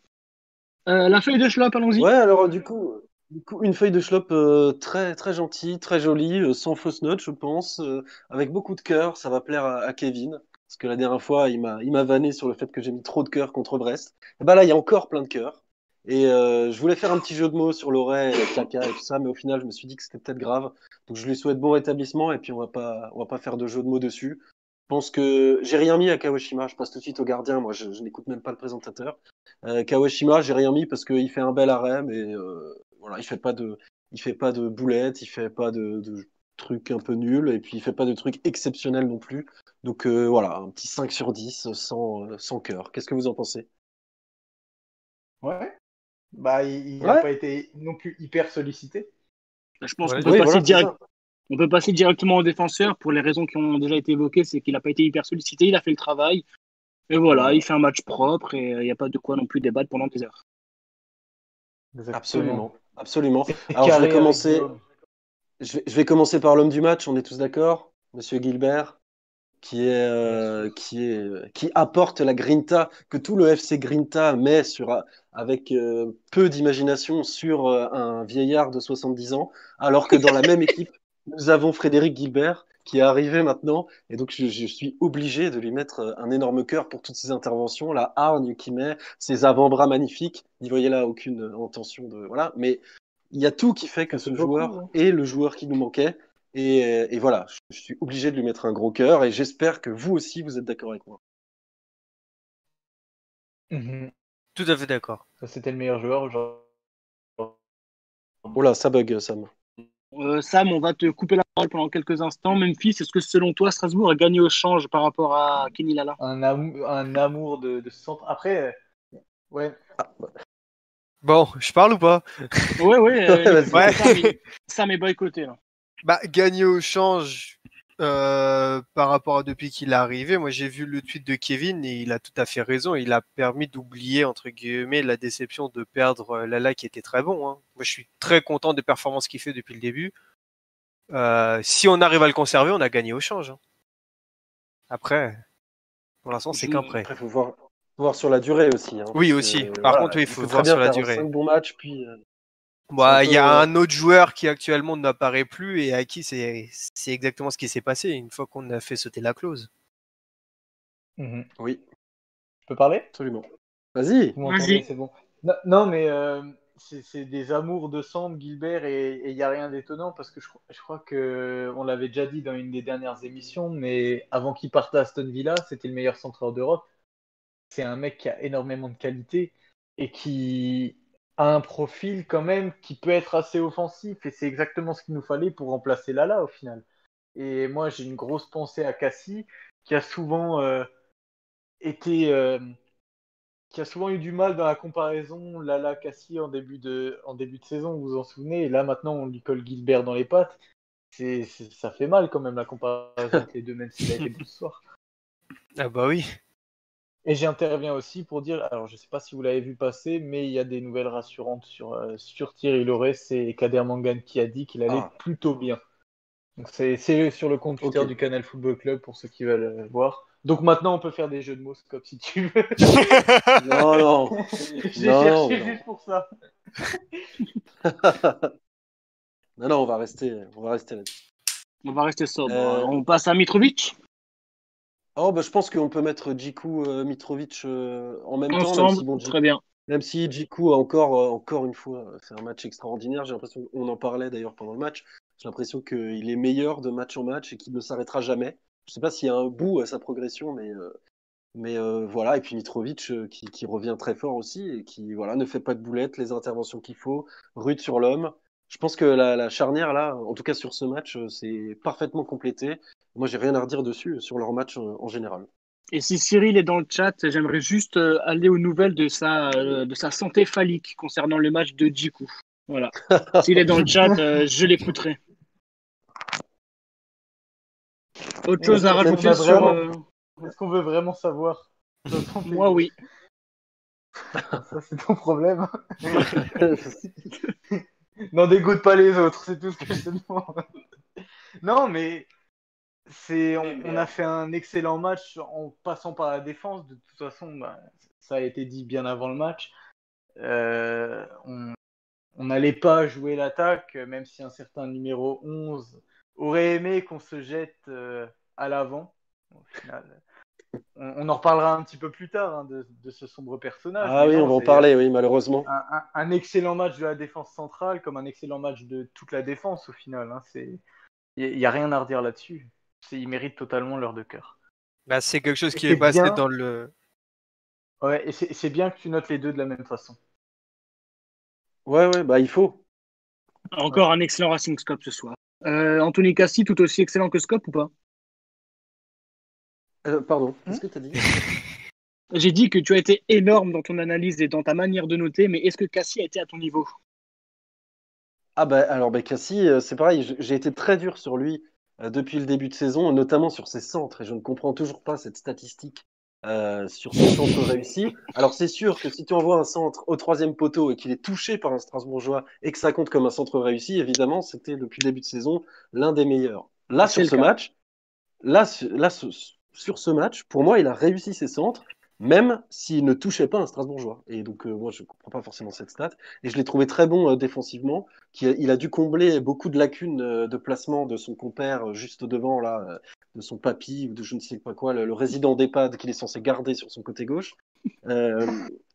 Euh, la feuille de schlop, allons-y. Ouais, alors du coup, du coup, une feuille de schlop euh, très très gentille, très jolie, euh, sans fausse note, je pense, euh, avec beaucoup de cœur. Ça va plaire à, à Kevin, parce que la dernière fois, il m'a il m'a vanné sur le fait que j'ai mis trop de cœur contre Brest. Et bah là, il y a encore plein de cœur. Et euh, je voulais faire un petit jeu de mots sur l'oreille, caca et tout ça, mais au final, je me suis dit que c'était peut-être grave. Donc je lui souhaite bon rétablissement et puis on va pas on va pas faire de jeu de mots dessus. Je pense que j'ai rien mis à Kawashima. Je passe tout de suite au gardien. Moi, je, je n'écoute même pas le présentateur. Euh, Kawashima, j'ai rien mis parce qu'il fait un bel arrêt, mais euh, voilà, il fait pas de, Il fait pas de boulettes, il fait pas de, de trucs un peu nuls, et puis il fait pas de trucs exceptionnels non plus. Donc euh, voilà, un petit 5 sur 10 sans, euh, sans cœur. Qu'est-ce que vous en pensez? Ouais. Bah, il n'a Ouais. pas été non plus hyper sollicité. Je pense Ouais, qu'on peut, Oui, passer voilà, c'est direct- ça. on peut passer directement au défenseur pour les raisons qui ont déjà été évoquées. C'est qu'il n'a pas été hyper sollicité, il a fait le travail. Et voilà, il fait un match propre et euh, il n'y a pas de quoi non plus débattre pendant des heures. Absolument, absolument. Alors je vais commencer. Guillaume. Je vais, je vais commencer par l'homme du match, on est tous d'accord Monsieur Gilbert, qui, est, euh, qui, est, qui apporte la grinta que tout le FC Grinta met sur, avec euh, peu d'imagination sur euh, un vieillard de 70 ans, alors que dans la même équipe, nous avons Frédéric Gilbert qui est arrivé maintenant, et donc je, je suis obligé de lui mettre euh, un énorme cœur pour toutes ses interventions, la hargne qu'il met, ses avant-bras magnifiques, n'y voyez là aucune euh, intention de... Voilà, mais il y a tout qui fait que ce joueur hein. est le joueur qui nous manquait. Et, et voilà, je, je suis obligé de lui mettre un gros cœur et j'espère que vous aussi vous êtes d'accord avec moi. Mhm. Tout à fait d'accord. C'était le meilleur joueur. Genre... Oh là, ça bug, Sam. Euh, Sam, on va te couper la parole pendant quelques instants. Memphis, est-ce que selon toi, Strasbourg a gagné au change par rapport à Kenny Lala Un, amour, un amour de, de ce centre. Après, euh, ouais. Bon, je parle ou pas? Ouais, ouais. euh, il- Sam est boycotté. Là. Bah, gagner au change euh, par rapport à depuis qu'il est arrivé. Moi, j'ai vu le tweet de Kevin et il a tout à fait raison. Il a permis d'oublier, entre guillemets, la déception de perdre euh, Lala qui était très bon. hein. Moi, je suis très content des performances qu'il fait depuis le début. Euh, si on arrive à le conserver, on a gagné au change. hein. Après, pour l'instant, c'est qu'un prêt. Après, il faut voir, faut voir sur la durée aussi. hein, Oui, aussi. Par contre, oui, il faut peut voir très bien sur la durée. Cinq bons matchs, puis. euh, Bah, il y a un autre joueur qui actuellement n'apparaît plus et à qui c'est c'est exactement ce qui s'est passé une fois qu'on a fait sauter la clause. Mhm. Oui, Je peux parler? Absolument. Vas-y. Vous m'entendez, Vas-y. c'est bon. Non, non, mais euh, c'est c'est des amours de Samb, Gilbert, et il n'y a rien d'étonnant parce que je, crois- je crois que on l'avait déjà dit dans une des dernières émissions, mais avant qu'il parte à Aston Villa, c'était le meilleur centreur d'Europe. C'est un mec qui a énormément de qualité et qui a un profil quand même qui peut être assez offensif, et c'est exactement ce qu'il nous fallait pour remplacer Lala au final. Et moi, j'ai une grosse pensée à Cassie, qui a souvent euh, été. euh, qui a souvent eu du mal dans la comparaison Lala Cassie en début de en début de saison, vous vous en souvenez, et là maintenant on lui colle Gilbert dans les pattes. C'est, ça fait mal quand même la comparaison entre les deux, même s'il a été bon ce soir. Ah bah oui. Et j'interviens aussi pour dire, alors je sais pas si vous l'avez vu passer, mais il y a des nouvelles rassurantes sur, euh, sur Thierry Loret, c'est Kader Mangan qui a dit qu'il allait Ah. plutôt bien. Donc c'est, sur le compte Twitter du Canal Football Club pour ceux qui veulent euh, voir. Donc maintenant on peut faire des jeux de mots, comme si tu veux. Non, non. J'ai cherché non. juste pour ça. non, non, on va rester, on va rester là-dessus. On va rester sobre. Euh, On passe à Mitrovic Oh, bah, je pense qu'on peut mettre Djikou euh, Mitrovic euh, en même temps, même si, bon, Très bien. Même si Djikou a encore, euh, encore une fois euh, fait un match extraordinaire, j'ai l'impression, on en parlait d'ailleurs pendant le match, j'ai l'impression qu'il est meilleur de match en match et qu'il ne s'arrêtera jamais. Je sais pas s'il y a un bout à sa progression, mais, euh, mais euh, voilà. Et puis Mitrovic euh, qui, qui revient très fort aussi et qui voilà, ne fait pas de boulettes, les interventions qu'il faut, rude sur l'homme. Je pense que la, la charnière là, en tout cas sur ce match, euh, c'est parfaitement complété. Moi, j'ai rien à redire dessus euh, sur leur match euh, en général. Et si Cyril est dans le chat, j'aimerais juste aller aux nouvelles de sa, de sa santé phallique concernant le match de Djikou. Voilà. S'il est dans le chat, je l'écouterai. Autre chose à rajouter sur. vraiment- euh, Est-ce qu'on veut vraiment savoir Moi, oui. Ça, c'est ton problème. N'en dégoûte pas les autres, c'est tout ce que je te demande. non, mais c'est, on, on a fait un excellent match en passant par la défense. De toute façon, bah, ça a été dit bien avant le match. Euh, on on n'allait pas jouer l'attaque, même si un certain numéro 11 aurait aimé qu'on se jette euh, à l'avant. Au final, on, on en reparlera un petit peu plus tard hein, de, de ce sombre personnage. Ah oui, non, on va en parler, oui, malheureusement. un, un- un excellent match de la défense centrale comme un excellent match de toute la défense au final. hein. C'est, il n'y a rien à redire là-dessus. C'est, ils méritent totalement l'heure de cœur. Bah, c'est quelque chose qui c'est est passé bien. dans le. Ouais, et c'est, c'est bien que tu notes les deux de la même façon. Ouais, ouais, bah il faut. Encore un excellent Racing Scope ce soir. Euh, Anthony Cassi, tout aussi excellent que Scope ou pas? Euh, pardon, qu'est-ce que t'as dit J'ai dit que tu as été énorme dans ton analyse et dans ta manière de noter, mais est-ce que Cassi a été à ton niveau? Ah bah alors bah Cassie, euh, c'est pareil, j'ai été très dur sur lui euh, depuis le début de saison, notamment sur ses centres, et je ne comprends toujours pas cette statistique euh, sur ses centres réussis. Alors c'est sûr que si tu envoies un centre au troisième poteau et qu'il est touché par un Strasbourgeois et que ça compte comme un centre réussi, évidemment, c'était depuis le début de saison l'un des meilleurs. Là sur ce cas. match, là, là sur ce match, pour moi, il a réussi ses centres, même s'il ne touchait pas un Strasbourgeois. Et donc euh, moi, je ne comprends pas forcément cette stat. Et je l'ai trouvé très bon euh, défensivement. Qui a- il a dû combler beaucoup de lacunes euh, de placement de son compère juste devant, là, de son papy ou de je ne sais pas quoi, le, résident d'EHPAD qu'il est censé garder sur son côté gauche.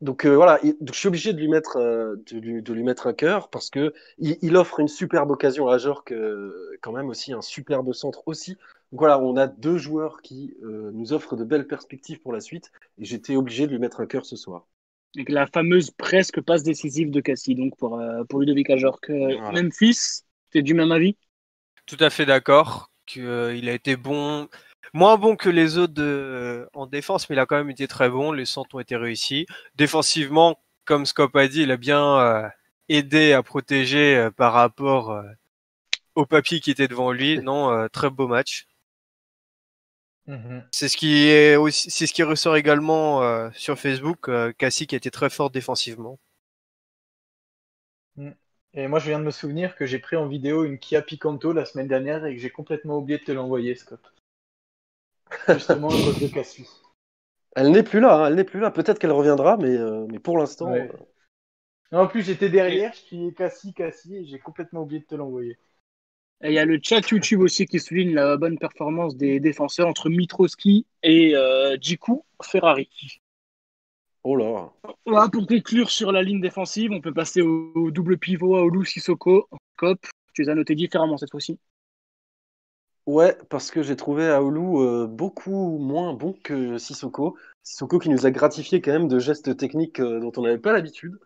Donc voilà, il- donc, je suis obligé de lui mettre, de lui, mettre un cœur parce que il, offre une superbe occasion à Jork, quand même aussi un superbe centre aussi. Donc voilà, on a deux joueurs qui euh, nous offrent de belles perspectives pour la suite et j'étais obligé de lui mettre un cœur ce soir. Avec la fameuse presque passe décisive de Cassi, donc pour, euh, pour Ludovic Ajorc. Euh, Voilà. Memphis, t'es du même avis? Tout à fait d'accord qu'il a été bon, moins bon que les autres de- en défense, mais il a quand même été très bon. Les centres ont été réussis. Défensivement, comme Scop a dit, il a bien euh, aidé à protéger euh, par rapport euh, au papier qui était devant lui. Non, euh, très beau match. Mhm. C'est ce qui est aussi, c'est ce qui ressort également euh, sur Facebook. Euh, Cassie qui a été très fort défensivement. Et moi, je viens de me souvenir que j'ai pris en vidéo une Kia Picanto la semaine dernière et que j'ai complètement oublié de te l'envoyer, Scott. Justement à cause de Cassie. Elle n'est plus là, hein, elle n'est plus là. Peut-être qu'elle reviendra, mais, euh, mais pour l'instant, Ouais. euh, Non, en plus, j'étais derrière, je criais Cassie, Cassie, et j'ai complètement oublié de te l'envoyer. Et il y a le chat YouTube aussi qui souligne la bonne performance des défenseurs entre Mitroski et euh, Djikou Ferrari. oh là. Voilà, pour conclure sur la ligne défensive, on peut passer au, au double pivot Aoulou Sissoko. Cop, tu les as notés différemment cette fois-ci. Ouais, parce que j'ai trouvé Aoulou euh, beaucoup moins bon que Sissoko. Sissoko qui nous a gratifié quand même de gestes techniques euh, dont on n'avait pas l'habitude,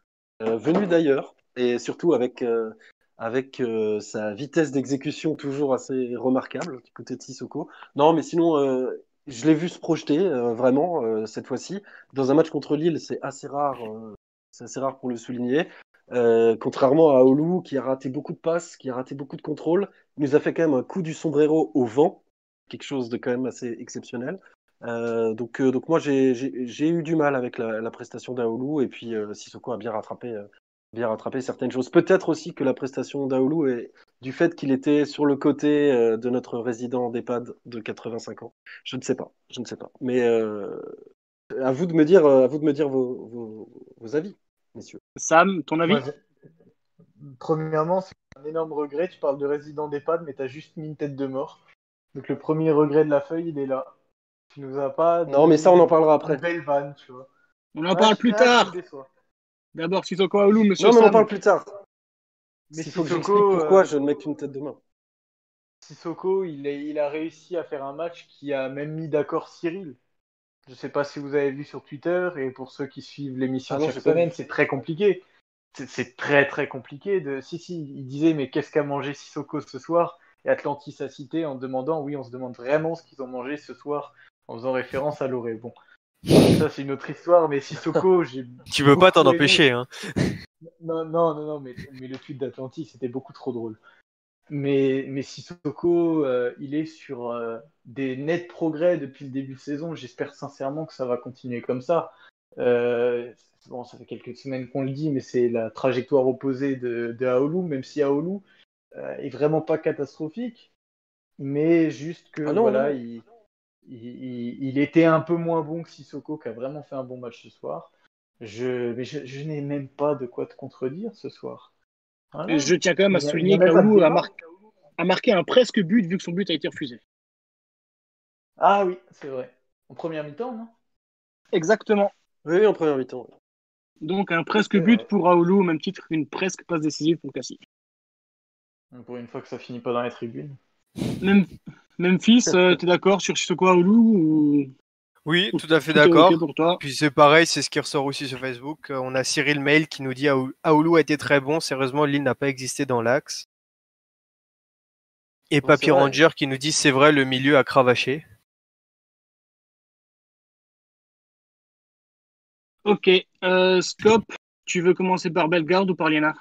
euh, venus d'ailleurs, et surtout avec, euh, avec euh, sa vitesse d'exécution toujours assez remarquable du côté de Sissoko. Non, mais sinon, euh, je l'ai vu se projeter euh, vraiment euh, cette fois-ci. Dans un match contre Lille, c'est assez rare, euh, c'est assez rare pour le souligner. Euh, contrairement à Aoulou qui a raté beaucoup de passes, qui a raté beaucoup de contrôles, il nous a fait quand même un coup du sombrero au vent, quelque chose de quand même assez exceptionnel. Donc, donc moi j'ai eu du mal avec la, la prestation d'Aoulou et puis Sissoko a bien rattrapé, bien rattrapé certaines choses. Peut-être aussi que la prestation d'Aoulou est du fait qu'il était sur le côté euh, de notre résident d'EHPAD de 85 ans. Je ne sais pas, je ne sais pas. Mais euh, à vous de me dire, euh, à vous de me dire vos, vos, vos avis, messieurs. Sam, ton avis? Premièrement, c'est un énorme regret. Tu parles de résident d'EHPAD, mais t'as juste mis une tête de mort. Donc le premier regret de la feuille, il est là. Tu nous as pas. Non, mais ça on en parlera après. Une belle vanne, tu vois. On en Ouais, parle plus là, tu tard. D'abord Sissoko Aoulou, monsieur Non, mais on en parle plus tard. Mais Il faut que Sissoko, j'explique pourquoi euh, je ne mets qu'une tête de main. Sissoko, il, est- il a réussi à faire un match qui a même mis d'accord Cyril. Je sais pas si vous avez vu sur Twitter, et pour ceux qui suivent l'émission Ah chaque semaine, c'est très compliqué. C'est- très très compliqué. De... Si, si, il disait, mais qu'est-ce qu'a mangé Sissoko ce soir? Et Atlantis a cité en demandant, oui, on se demande vraiment ce qu'ils ont mangé ce soir, en faisant référence à Loré. Bon, ça c'est une autre histoire, mais Sissoko, j'ai. Tu veux pas t'en empêcher, hein. Non, non, non, non, mais, mais le tweet d'Atlantis, c'était beaucoup trop drôle. Mais, mais Sissoko, euh, il est sur euh, des nets progrès depuis le début de saison. J'espère sincèrement que ça va continuer comme ça. Euh, bon, ça fait quelques semaines qu'on le dit, mais c'est la trajectoire opposée de, de Aoulou, même si Aoulou euh, est vraiment pas catastrophique, mais juste que Ah non, voilà, non. il, il, était un peu moins bon que Sissoko, qui a vraiment fait un bon match ce soir. Je, mais je, je n'ai même pas de quoi te contredire ce soir. Voilà. Je tiens quand même à souligner qu'Aoulou a, débat. mar- a marqué un presque but vu que son but a été refusé. Ah oui, c'est vrai. En première mi-temps, non? Exactement. Oui, en première mi-temps. Donc un presque but vrai. pour Aoulou, au même titre qu'une presque passe décisive pour Cassie. Pour une fois que ça finit pas dans les tribunes. Même Memphis, euh, t'es d'accord sur Sissoko Aoulou ou... Oui, tout à fait d'accord. ok pour toi. Puis c'est pareil, c'est ce qui ressort aussi sur Facebook. Euh, On a Cyril Mail qui nous dit Aou- Aoulou a été très bon. Sérieusement, Lille n'a pas existé dans l'axe. Et c'est Papy. Ranger qui nous dit c'est vrai, le milieu a cravaché. Ok, euh, Scope, tu veux commencer par Bellegarde ou par Liena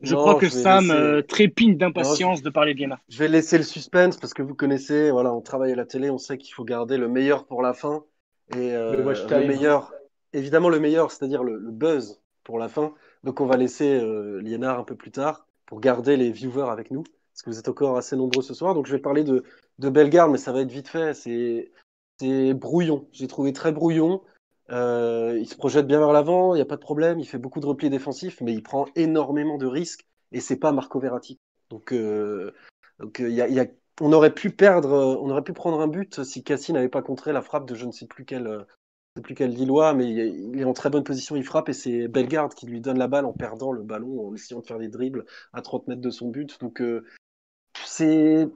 Je Non, crois que je Sam laisser- euh, trépigne d'impatience de parler de Liena. Je vais laisser le suspense parce que vous connaissez, voilà, on travaille à la télé, on sait qu'il faut garder le meilleur pour la fin. Et euh, Le watch le time. meilleur, évidemment le meilleur, c'est-à-dire le, le buzz pour la fin. Donc on va laisser euh, Liénard un peu plus tard pour garder les viewers avec nous, parce que vous êtes encore assez nombreux ce soir. Donc je vais parler de, de Bellegarde, mais ça va être vite fait. C'est c'est brouillon. J'ai trouvé très brouillon. Euh, il se projette bien vers l'avant, il n'y a pas de problème. Il fait beaucoup de replis défensifs, mais il prend énormément de risques. Et c'est pas Marco Verratti. Donc, euh, euh, on aurait pu perdre, on aurait pu prendre un but si Cassie n'avait pas contré la frappe de je ne sais plus quel, plus Lillois, mais il est, en très bonne position, il frappe et c'est Bellegarde qui lui donne la balle en perdant le ballon, en essayant de faire des dribbles à 30 mètres de son but. Donc c'est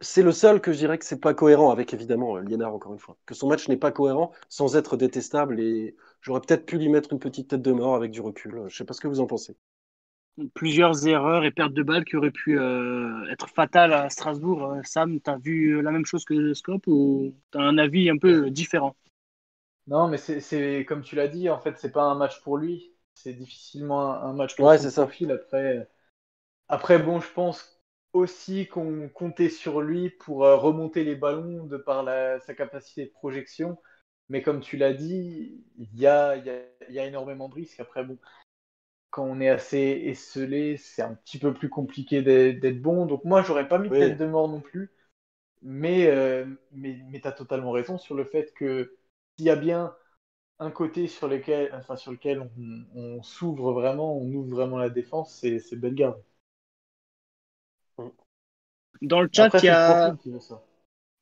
c'est le seul que je dirais que c'est pas cohérent avec évidemment euh, Liénard encore une fois, que son match n'est pas cohérent sans être détestable et j'aurais peut-être pu lui mettre une petite tête de mort avec du recul. Je sais pas ce que vous en pensez. Plusieurs erreurs et pertes de balles qui auraient pu euh, être fatales à Strasbourg. Euh, Sam, t'as vu la même chose que Scope ou t'as un avis un peu différent? Non, mais c'est- comme tu l'as dit, en fait, c'est pas un match pour lui. C'est difficilement un, un match pour Ouais, son c'est ça. profil. Après, après, bon, je pense aussi qu'on comptait sur lui pour euh, remonter les ballons de par la- sa capacité de projection. Mais comme tu l'as dit, il y a, y, a, il y a énormément de risques. Après, bon, quand on est assez esselé, c'est un petit peu plus compliqué d'être bon. Donc moi, j'aurais pas mis de Oui. tête de mort non plus. Mais, euh, mais, mais tu as totalement raison sur le fait que s'il y a bien un côté sur lequel, enfin, sur lequel on, on s'ouvre vraiment, on ouvre vraiment la défense, c'est c'est Bellegarde. Dans le chat, Après, il y a.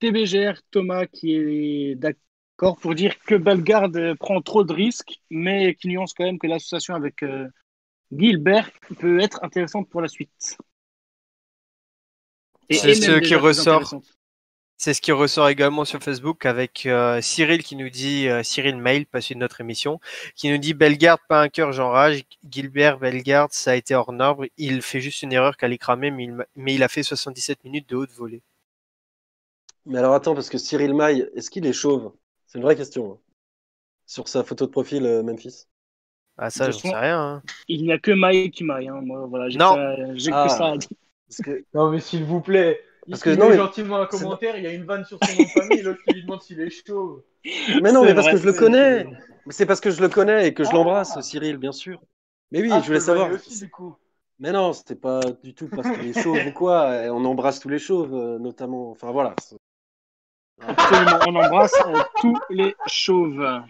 TBGR Thomas qui est d'accord pour dire que Bellegarde prend trop de risques, mais qui nuance quand même que l'association avec euh, Gilbert peut être intéressante pour la suite. Et C'est est ce qui ressort. C'est ce qui ressort également sur Facebook avec euh, Cyril qui nous dit, euh, Cyril Mail, pas celui de notre émission, qui nous dit Bellegarde, pas un cœur, j'enrage. Gilbert, Bellegarde, ça a été hors norme. Il fait juste une erreur qu'à les cramer, mais il, m'a- mais il a fait 77 minutes de haute volée. Mais alors attends, parce que Cyril Maille, est-ce qu'il est chauve? C'est une vraie question. hein. Sur sa photo de profil euh, Memphis. Ah, ça, j'en toute sais rien. hein. Il n'y a que Maï qui maille. Hein. Moi, voilà, j'ai Non. que Ah. que ça à dire. Parce que Non, mais s'il vous plaît, Parce il que- met non, mais- gentiment un commentaire, il y a une vanne sur son nom de famille, et l'autre qui lui demande s'il est chauve. Mais non, mais parce vrai, que je le connais. Mais c'est parce que je le connais et que je Ah. l'embrasse, Cyril, bien sûr. Mais oui, Ah, je voulais savoir. aussi, du coup. Mais non, c'était pas du tout parce qu'il est chauve ou quoi. et On embrasse tous les chauves, euh, notamment. Enfin voilà. Absolument, on embrasse tous les chauves.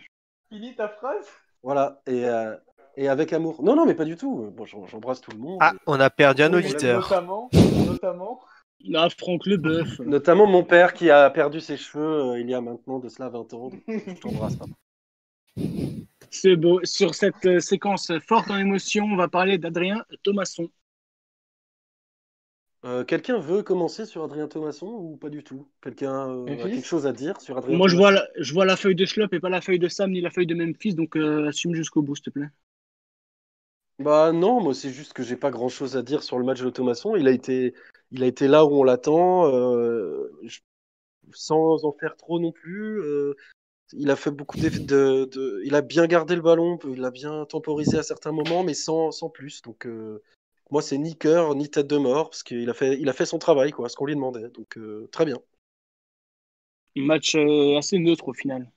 Finis ta phrase? Voilà. Et, euh, et avec amour. Non, non, mais pas du tout. Bon, j'em- j'embrasse tout le monde. Ah, on a perdu un auditeur. Notamment, notamment. Là, Franck Leboeuf. Notamment mon père qui a perdu ses cheveux euh, il y a maintenant de cela 20 ans. Donc, je t'embrasse. C'est beau. Sur cette euh, séquence forte en émotion, on va parler d'Adrien Thomasson. Euh, Quelqu'un veut commencer sur Adrien Thomasson ou pas du tout? Quelqu'un euh, a quelque chose à dire sur Adrien Moi, je Thomasson? vois, la, je vois la feuille de Schlop et pas la feuille de Sam ni la feuille de Memphis, donc euh, assume jusqu'au bout, s'il te plaît. Bah non, moi c'est juste que j'ai pas grand chose à dire sur le match de Thomasson. Il a été, il a été là où on l'attend, euh, je- sans en faire trop non plus. euh, il a fait beaucoup d'eff- de, de- il a bien gardé le ballon, il a bien temporisé à certains moments, mais sans, sans plus. Donc euh, moi c'est ni cœur ni tête de mort parce qu'il a fait, il a fait son travail quoi, ce qu'on lui demandait. Donc euh, très bien. Match euh, assez neutre au final.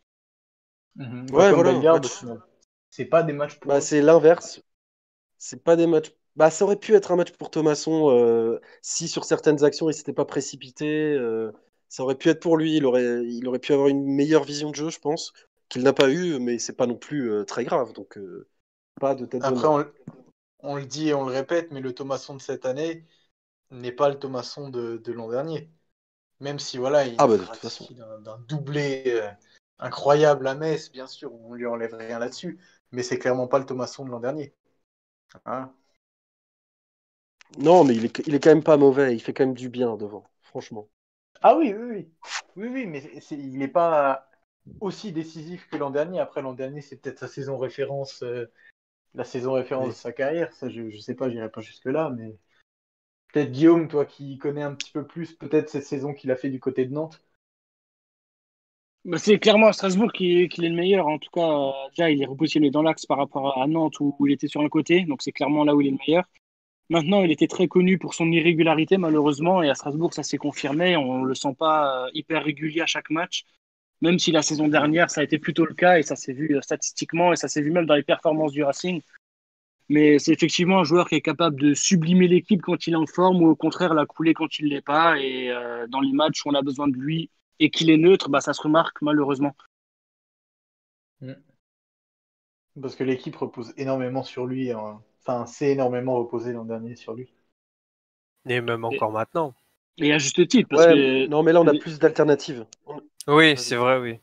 Ouais, Comme voilà, Bellegarde, match- au final. C'est pas des matchs pour Bah, eux. c'est l'inverse. C'est pas des matchs. Bah, ça aurait pu être un match pour Thomasson euh, si sur certaines actions il s'était pas précipité. euh, ça aurait pu être pour lui. Il aurait, il aurait pu avoir une meilleure vision de jeu, je pense, qu'il n'a pas eu, mais c'est pas non plus euh, très grave. Donc, pas de tête Après, on, le- on le dit et on le répète, mais le Thomasson de cette année n'est pas le Thomasson de, de l'an dernier. Même si, voilà, il Ah bah, d'un doublé incroyable à Metz, bien sûr, on lui enlève rien là-dessus, mais c'est clairement pas le Thomasson de l'an dernier. Hein Non, mais il est, il est quand même pas mauvais. Il fait quand même du bien devant, franchement. ah oui, oui, oui. Oui, oui, mais il n'est pas, aussi décisif que l'an dernier. Après, l'an dernier, c'est peut-être sa saison référence, euh, la saison référence Oui. de sa carrière. Ça, je, je sais pas, j'irai pas jusque-là, mais peut-être Guillaume, toi qui connais un petit peu plus, peut-être cette saison qu'il a fait du côté de Nantes. Bah, c'est clairement à Strasbourg qu'il est le meilleur. En tout cas, euh, déjà, il est repositionné dans l'axe par rapport à Nantes où, il était sur un côté. Donc, c'est clairement là où il est le meilleur. Maintenant, il était très connu pour son irrégularité, malheureusement. Et à Strasbourg, ça s'est confirmé. On ne le sent pas euh, hyper régulier à chaque match. Même si la saison dernière, ça a été plutôt le cas. Et ça s'est vu euh, statistiquement. Et ça s'est vu même dans les performances du Racing. Mais c'est effectivement un joueur qui est capable de sublimer l'équipe quand il est en forme ou au contraire la couler quand il ne l'est pas. Et dans les matchs où on a besoin de lui et qu'il est neutre, bah, ça se remarque malheureusement. Parce que l'équipe repose énormément sur lui. hein. Enfin, c'est énormément reposé l'an dernier sur lui. Et même encore maintenant. Et à juste titre, parce Ouais, que non, mais là, on a plus d'alternatives. Oui, c'est vrai, oui.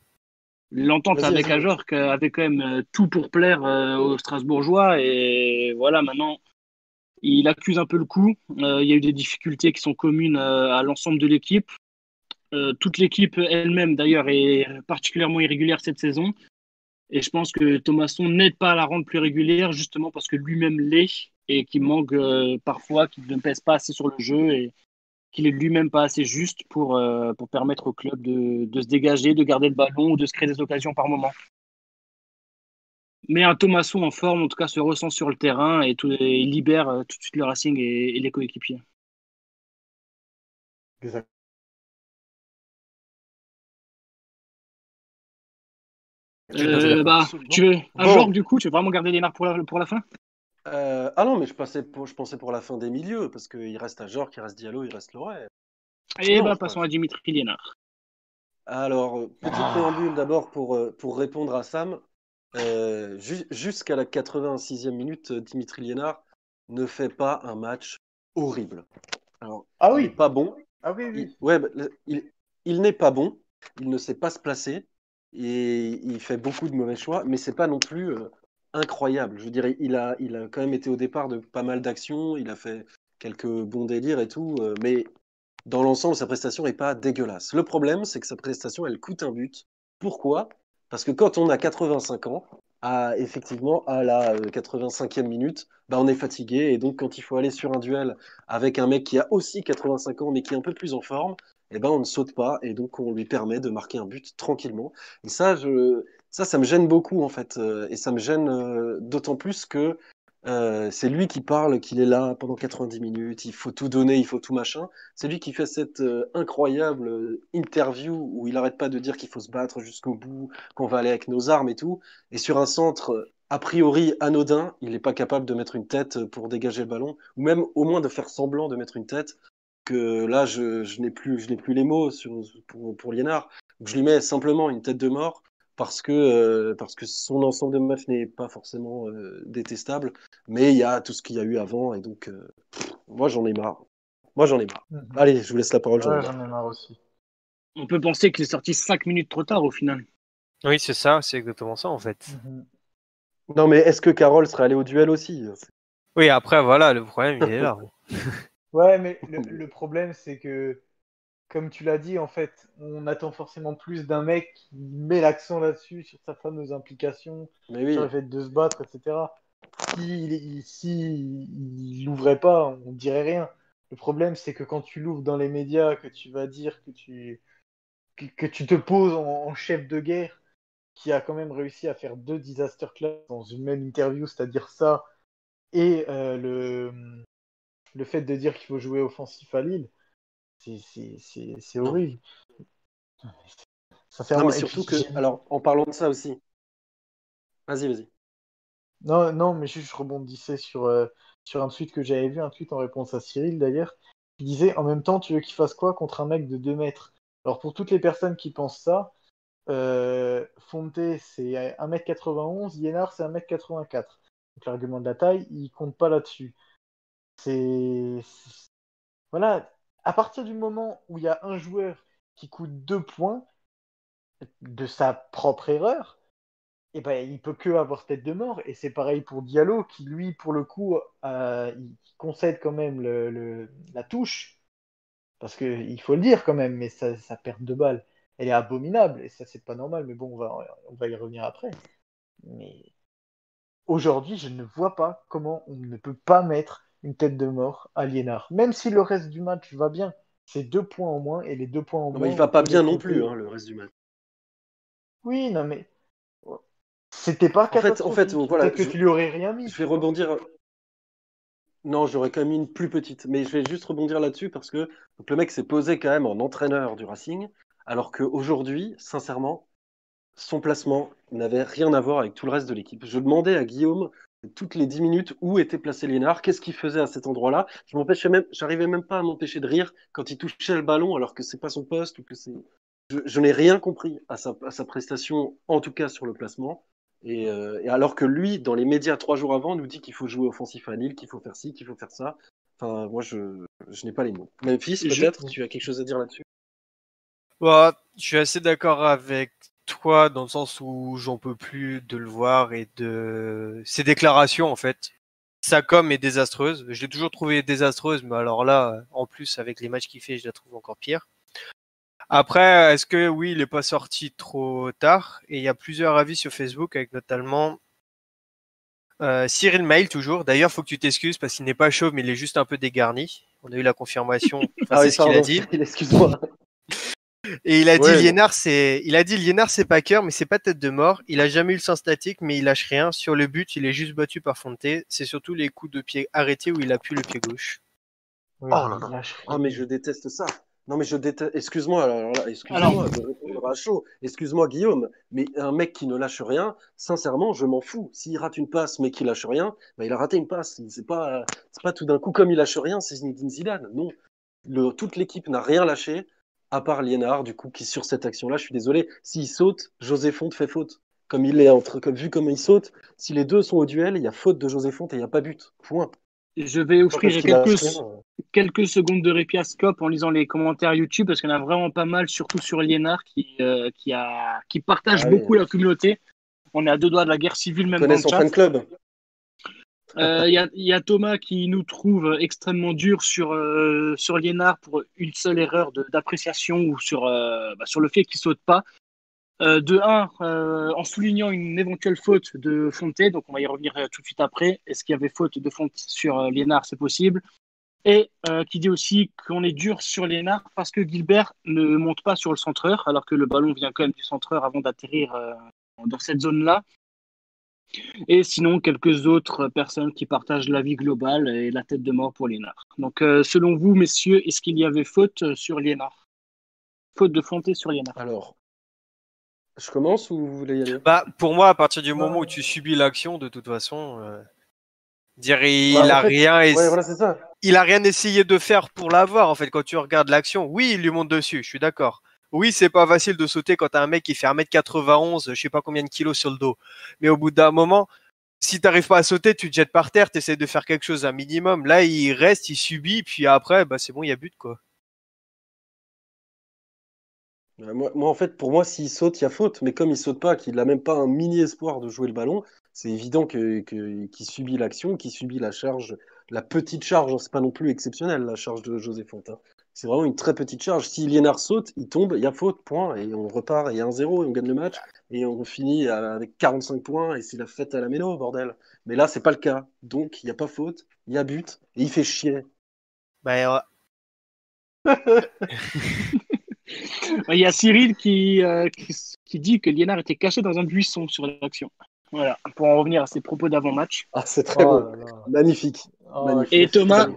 l'entente avec. Ajorc avait quand même euh, tout pour plaire euh, aux Strasbourgeois. Et voilà, maintenant, il accuse un peu le coup. Euh, il y a eu des difficultés qui sont communes euh, à l'ensemble de l'équipe. Euh, toute l'équipe elle-même, d'ailleurs, est particulièrement irrégulière cette saison. Et je pense que Thomasson n'aide pas à la rendre plus régulière, justement parce que lui-même l'est et qu'il manque euh, parfois, qu'il ne pèse pas assez sur le jeu et qu'il est lui-même pas assez juste pour, euh, permettre au club de, se dégager, de garder le ballon ou de se créer des occasions par moment. Mais un Thomasson en forme, en tout cas, se ressent sur le terrain et, libère tout de suite le Racing et, les coéquipiers. Euh, bah, tu veux un Bon. genre du coup Tu veux vraiment garder Lénard pour la, pour la fin? Euh, ah non, mais je, passais pour, je pensais pour la fin des milieux, parce qu'il reste à Jorg, il reste Diallo, il reste Loret. Et Non, bah, je passons pense. à Dimitri Lénard. Alors, petit préambule d'abord pour, euh, pour répondre à Sam. Euh, ju- Jusqu'à la 86e minute, Dimitri Liénard ne fait pas un match horrible. Alors, Ah il oui. n'est pas bon. Ah oui, Il, oui. ouais, bah, il, il n'est pas bon. Il ne sait pas se placer. Et il fait beaucoup de mauvais choix, mais c'est pas non plus euh, incroyable. Je veux dire, il a, il a quand même été au départ de pas mal d'actions. Il a fait quelques bons délires et tout. euh, mais dans l'ensemble, sa prestation n'est pas dégueulasse. Le problème, c'est que sa prestation, elle coûte un but. Pourquoi? Parce que quand on a 85 ans, effectivement, à la euh, 85e minute, bah, on est fatigué. Et donc, quand il faut aller sur un duel avec un mec qui a aussi 85 ans, mais qui est un peu plus en forme, eh ben, on ne saute pas. Et donc, on lui permet de marquer un but tranquillement. Et ça, ça, ça me gêne beaucoup, en fait. Euh, Et ça me gêne euh, d'autant plus que euh, c'est lui qui parle, qu'il est là pendant 90 minutes, il faut tout donner, il faut tout machin. C'est lui qui fait cette euh, incroyable euh, interview où il n'arrête pas de dire qu'il faut se battre jusqu'au bout, qu'on va aller avec nos armes et tout. Et sur un centre a priori anodin, il n'est pas capable de mettre une tête pour dégager le ballon, ou même au moins de faire semblant de mettre une tête. Que là, je, n'ai plus, plus les mots pour, pour Liénard. Je lui mets simplement une tête de mort parce que, euh, parce que son ensemble de matchs n'est pas forcément euh, détestable, mais il y a tout ce qu'il y a eu avant, et donc euh, pff, moi j'en ai marre. Moi j'en ai marre. Mhm. Allez, je vous laisse la parole, j'en ai Ouais, marre. j'en ai marre aussi. On peut penser qu'il est sorti 5 minutes trop tard au final. Oui, c'est ça, c'est exactement ça en fait. Mhm. Non, mais est-ce que Carole serait allée au duel aussi? Oui, après, voilà, le problème, il est là. Ouais, mais le, le problème, c'est que, comme tu l'as dit, en fait, on attend forcément plus d'un mec qui met l'accent là-dessus, sur sa fameuse implication, Mais oui, sur le fait de se battre, etc. Si il, si il l'ouvrait pas, on dirait rien. Le problème, c'est que quand tu l'ouvres dans les médias, que tu vas dire que tu, que, que tu te poses en, en chef de guerre, qui a quand même réussi à faire deux disaster class dans une même interview, c'est-à-dire ça, et euh, le, le fait de dire qu'il faut jouer offensif à Lille, c'est- c'est c'est- c'est horrible. non, mais surtout que, alors, en parlant de ça aussi. Vas-y, vas-y. Non, non, mais juste je rebondissais sur, euh, sur un tweet que j'avais vu, un tweet en réponse à Cyril d'ailleurs, qui disait en même temps, tu veux qu'il fasse quoi contre un mec de 2 mètres? Alors pour toutes les personnes qui pensent ça, euh, Fonte c'est 1m91, Yénard c'est 1m84. Donc l'argument de la taille, il compte pas là-dessus. C'est- Voilà, à partir du moment où il y a un joueur qui coûte 2 points de sa propre erreur, et ben, il peut que avoir tête de mort. Et c'est pareil pour Diallo, qui lui, pour le coup, euh, concède quand même la touche. Parce que il faut le dire quand même, mais ça perd de balle. elle est abominable et ça c'est pas normal. Mais bon, on va y revenir après. Mais aujourd'hui, je ne vois pas comment on ne peut pas mettre une tête de mort à Liénard. Même si le reste du match va bien, c'est deux points en moins et les deux points en Non, moins. mais il va pas bien non plus, hein, le reste du match. Oui, non mais c'était pas En fait- en fait, voilà, que je- tu lui aurais rien mis. Je vais rebondir. Non, j'aurais quand même mis une plus petite, mais je vais juste rebondir là-dessus parce que donc, le mec s'est posé quand même en entraîneur du Racing, alors qu'aujourd'hui, sincèrement, son placement n'avait rien à voir avec tout le reste de l'équipe. Je demandais à Guillaume toutes les 10 minutes où était placé Liénard, qu'est-ce qu'il faisait à cet endroit-là. Je m'empêchais même, j'arrivais même pas à m'empêcher de rire quand il touchait le ballon alors que c'est pas son poste ou que c'est. Je, je n'ai rien compris à sa, à sa prestation, en tout cas sur le placement. Et, euh, et alors que lui, dans les médias trois jours avant, nous dit qu'il faut jouer offensif à Lille, qu'il faut faire ci, qu'il faut faire ça. Enfin, moi, je, je n'ai pas les mots. Memphis, Je- peut-être, tu as quelque chose à dire là-dessus? Bah, je suis assez d'accord avec toi dans le sens où j'en peux plus de le voir et de ses déclarations en fait. Sa com est désastreuse. Je l'ai toujours trouvé désastreuse, mais alors là, en plus avec les matchs qu'il fait, je la trouve encore pire. Après, est-ce que oui, il est pas sorti trop tard? Et il y a plusieurs avis sur Facebook, avec notamment euh, Cyril Mail toujours. D'ailleurs, faut que tu t'excuses parce qu'il n'est pas chauve, mais il est juste un peu dégarni. On a eu la confirmation. Enfin, c'est ce qu'il a dit. Ah Excuse-moi. Et il a dit Ouais, Liénard, c'est, il a dit Liénard, c'est pas cœur, mais c'est pas tête de mort. Il a jamais eu le sens statique, mais il lâche rien. Sur le but, il est juste battu par Fonte. C'est surtout les coups de pied arrêtés où il appuie le pied gauche. Oui, Oh là là. Ah, mais je déteste ça. Non, mais je déteste. Excuse-moi, alors là, excuse-moi de répondre à chaud. Excuse-moi, Guillaume, mais un mec qui ne lâche rien, sincèrement, je m'en fous. S'il rate une passe, mais qu'il lâche rien, bah, il a raté une passe. C'est pas, c'est pas tout d'un coup comme il lâche rien, c'est Zinedine Zidane. Non. Le, toute l'équipe n'a rien lâché, à part Liénard, du coup, qui sur cette action-là, je suis désolé. S'il saute, José Fonte fait faute. Comme il est entre, comme, vu comme il saute, si les deux sont au duel, il y a faute de José Fonte et il n'y a pas but. Point. Je vais offrir quelques, rien. quelques secondes de répit à Scope en lisant les commentaires YouTube parce qu'il y en a vraiment pas mal, surtout sur Liénard qui, euh, qui, a, qui partage Ah oui. beaucoup la communauté. On est à deux doigts de la guerre civile, Il même dans le son chat. fan club. Euh, Il y, a, il y a Thomas qui nous trouve extrêmement dur sur, euh, sur pour une seule erreur d'appréciation ou sur, euh, bah, sur le fait qu'il saute pas. Euh, de un, euh, en soulignant une éventuelle faute de Fonte, donc on va y revenir euh, tout de suite après. Est-ce qu'il y avait faute de Fonte sur euh, Liénard C'est possible. Et euh, qui dit aussi qu'on est dur sur Liénard parce que Gilbert ne monte pas sur le centreur, alors que le ballon vient quand même du centreur avant d'atterrir euh, dans cette zone-là. Et sinon, quelques autres personnes qui partagent l'avis global et la tête de mort pour Liénard. Donc, euh, selon vous, messieurs, est-ce qu'il y avait faute euh, sur Liénard Faute de Fonte sur Liénard Alors, je commence ou vous voulez y aller? Bah, pour moi, à partir du moment où tu subis l'action, de toute façon, euh, dire il Bah, en a fait, rien, ess- Ouais, voilà, c'est ça. il a rien essayé de faire pour l'avoir. En fait, quand tu regardes l'action, oui, il lui monte dessus. Je suis d'accord. Oui, c'est pas facile de sauter quand t'as un mec qui fait 1m91, je sais pas combien de kilos sur le dos. Mais au bout d'un moment, si t'arrives pas à sauter, tu te jettes par terre, t'essaies de faire quelque chose un minimum. Là, il reste, il subit, puis après, bah, c'est bon, il y a but, quoi. Moi, en fait, pour moi, s'il saute, il y a faute. Mais comme il saute pas, qu'il n'a même pas un mini espoir de jouer le ballon, c'est évident que, qu'il subit l'action, qu'il subit la charge, la petite charge. hein, C'est pas non plus exceptionnel, la charge de José Fontin. C'est vraiment une très petite charge. Si Liénard saute, il tombe, il y a faute, point. Et on repart, et il y a 1-0, et on gagne le match. Et on finit avec 45 points, et c'est la fête à la mélo, bordel. Mais là, c'est pas le cas. Donc, il n'y a pas faute, il y a but, et il fait chier. Bah, Il y a Cyril qui, euh, qui, qui dit que Liénard était caché dans un buisson sur l'action. Voilà, pour en revenir à ses propos d'avant-match. Ah, c'est très Oh beau. là là. Magnifique. Oh, Magnifique. Et Thomas.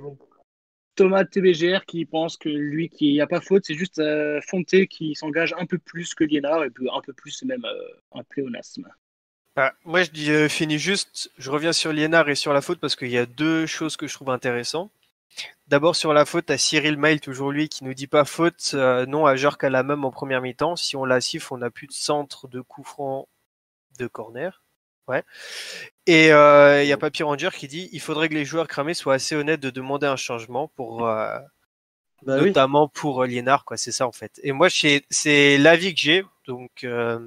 Thomas TBGR qui pense que lui, qu'il n'y a pas faute, c'est juste euh, Fonte qui s'engage un peu plus que Liénard, et puis un peu plus, même euh, un pléonasme. Ah, moi, je euh, finis juste. Je reviens sur Liénard et sur la faute parce qu'il y a deux choses que je trouve intéressantes. D'abord, sur la faute, à Cyril Mail, toujours lui, qui nous dit pas faute, euh, non à Jork à la même en première mi-temps. Si on la siffle, on n'a plus de centre de coup franc de corner. Ouais. Et euh, il y a Papy Ranger qui dit il faudrait que les joueurs cramés soient assez honnêtes de demander un changement pour. euh, Bah oui. notamment pour euh, Liénard, quoi. C'est ça en fait. Et moi, c'est l'avis que j'ai, donc euh,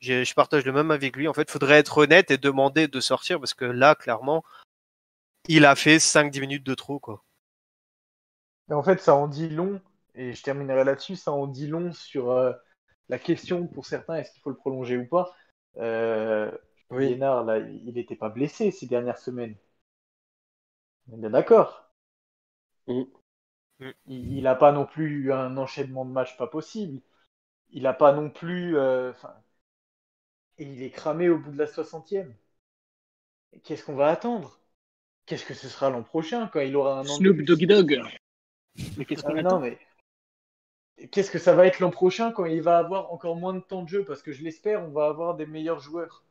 je partage le même avec lui. En fait, faudrait être honnête et demander de sortir parce que là, clairement, il a fait 5-10 minutes de trop, quoi. Et en fait, ça en dit long, et je terminerai là-dessus, ça en dit long sur euh, la question pour certains, est-ce qu'il faut le prolonger ou pas? Euh, Oui. Là, il n'était pas blessé ces dernières semaines. On est bien d'accord. Mm. Mm. Il n'a pas non plus eu un enchaînement de matchs pas possible. Il n'a pas non plus. euh, enfin, et il est cramé au bout de la 60e. Qu'est-ce qu'on va attendre? Qu'est-ce que ce sera l'an prochain quand il aura un an de Snoop Doggy Dog. Mais qu'est-ce Ah, qu'on non, attend mais qu'est-ce que ça va être l'an prochain quand il va avoir encore moins de temps de jeu? Parce que je l'espère, on va avoir des meilleurs joueurs.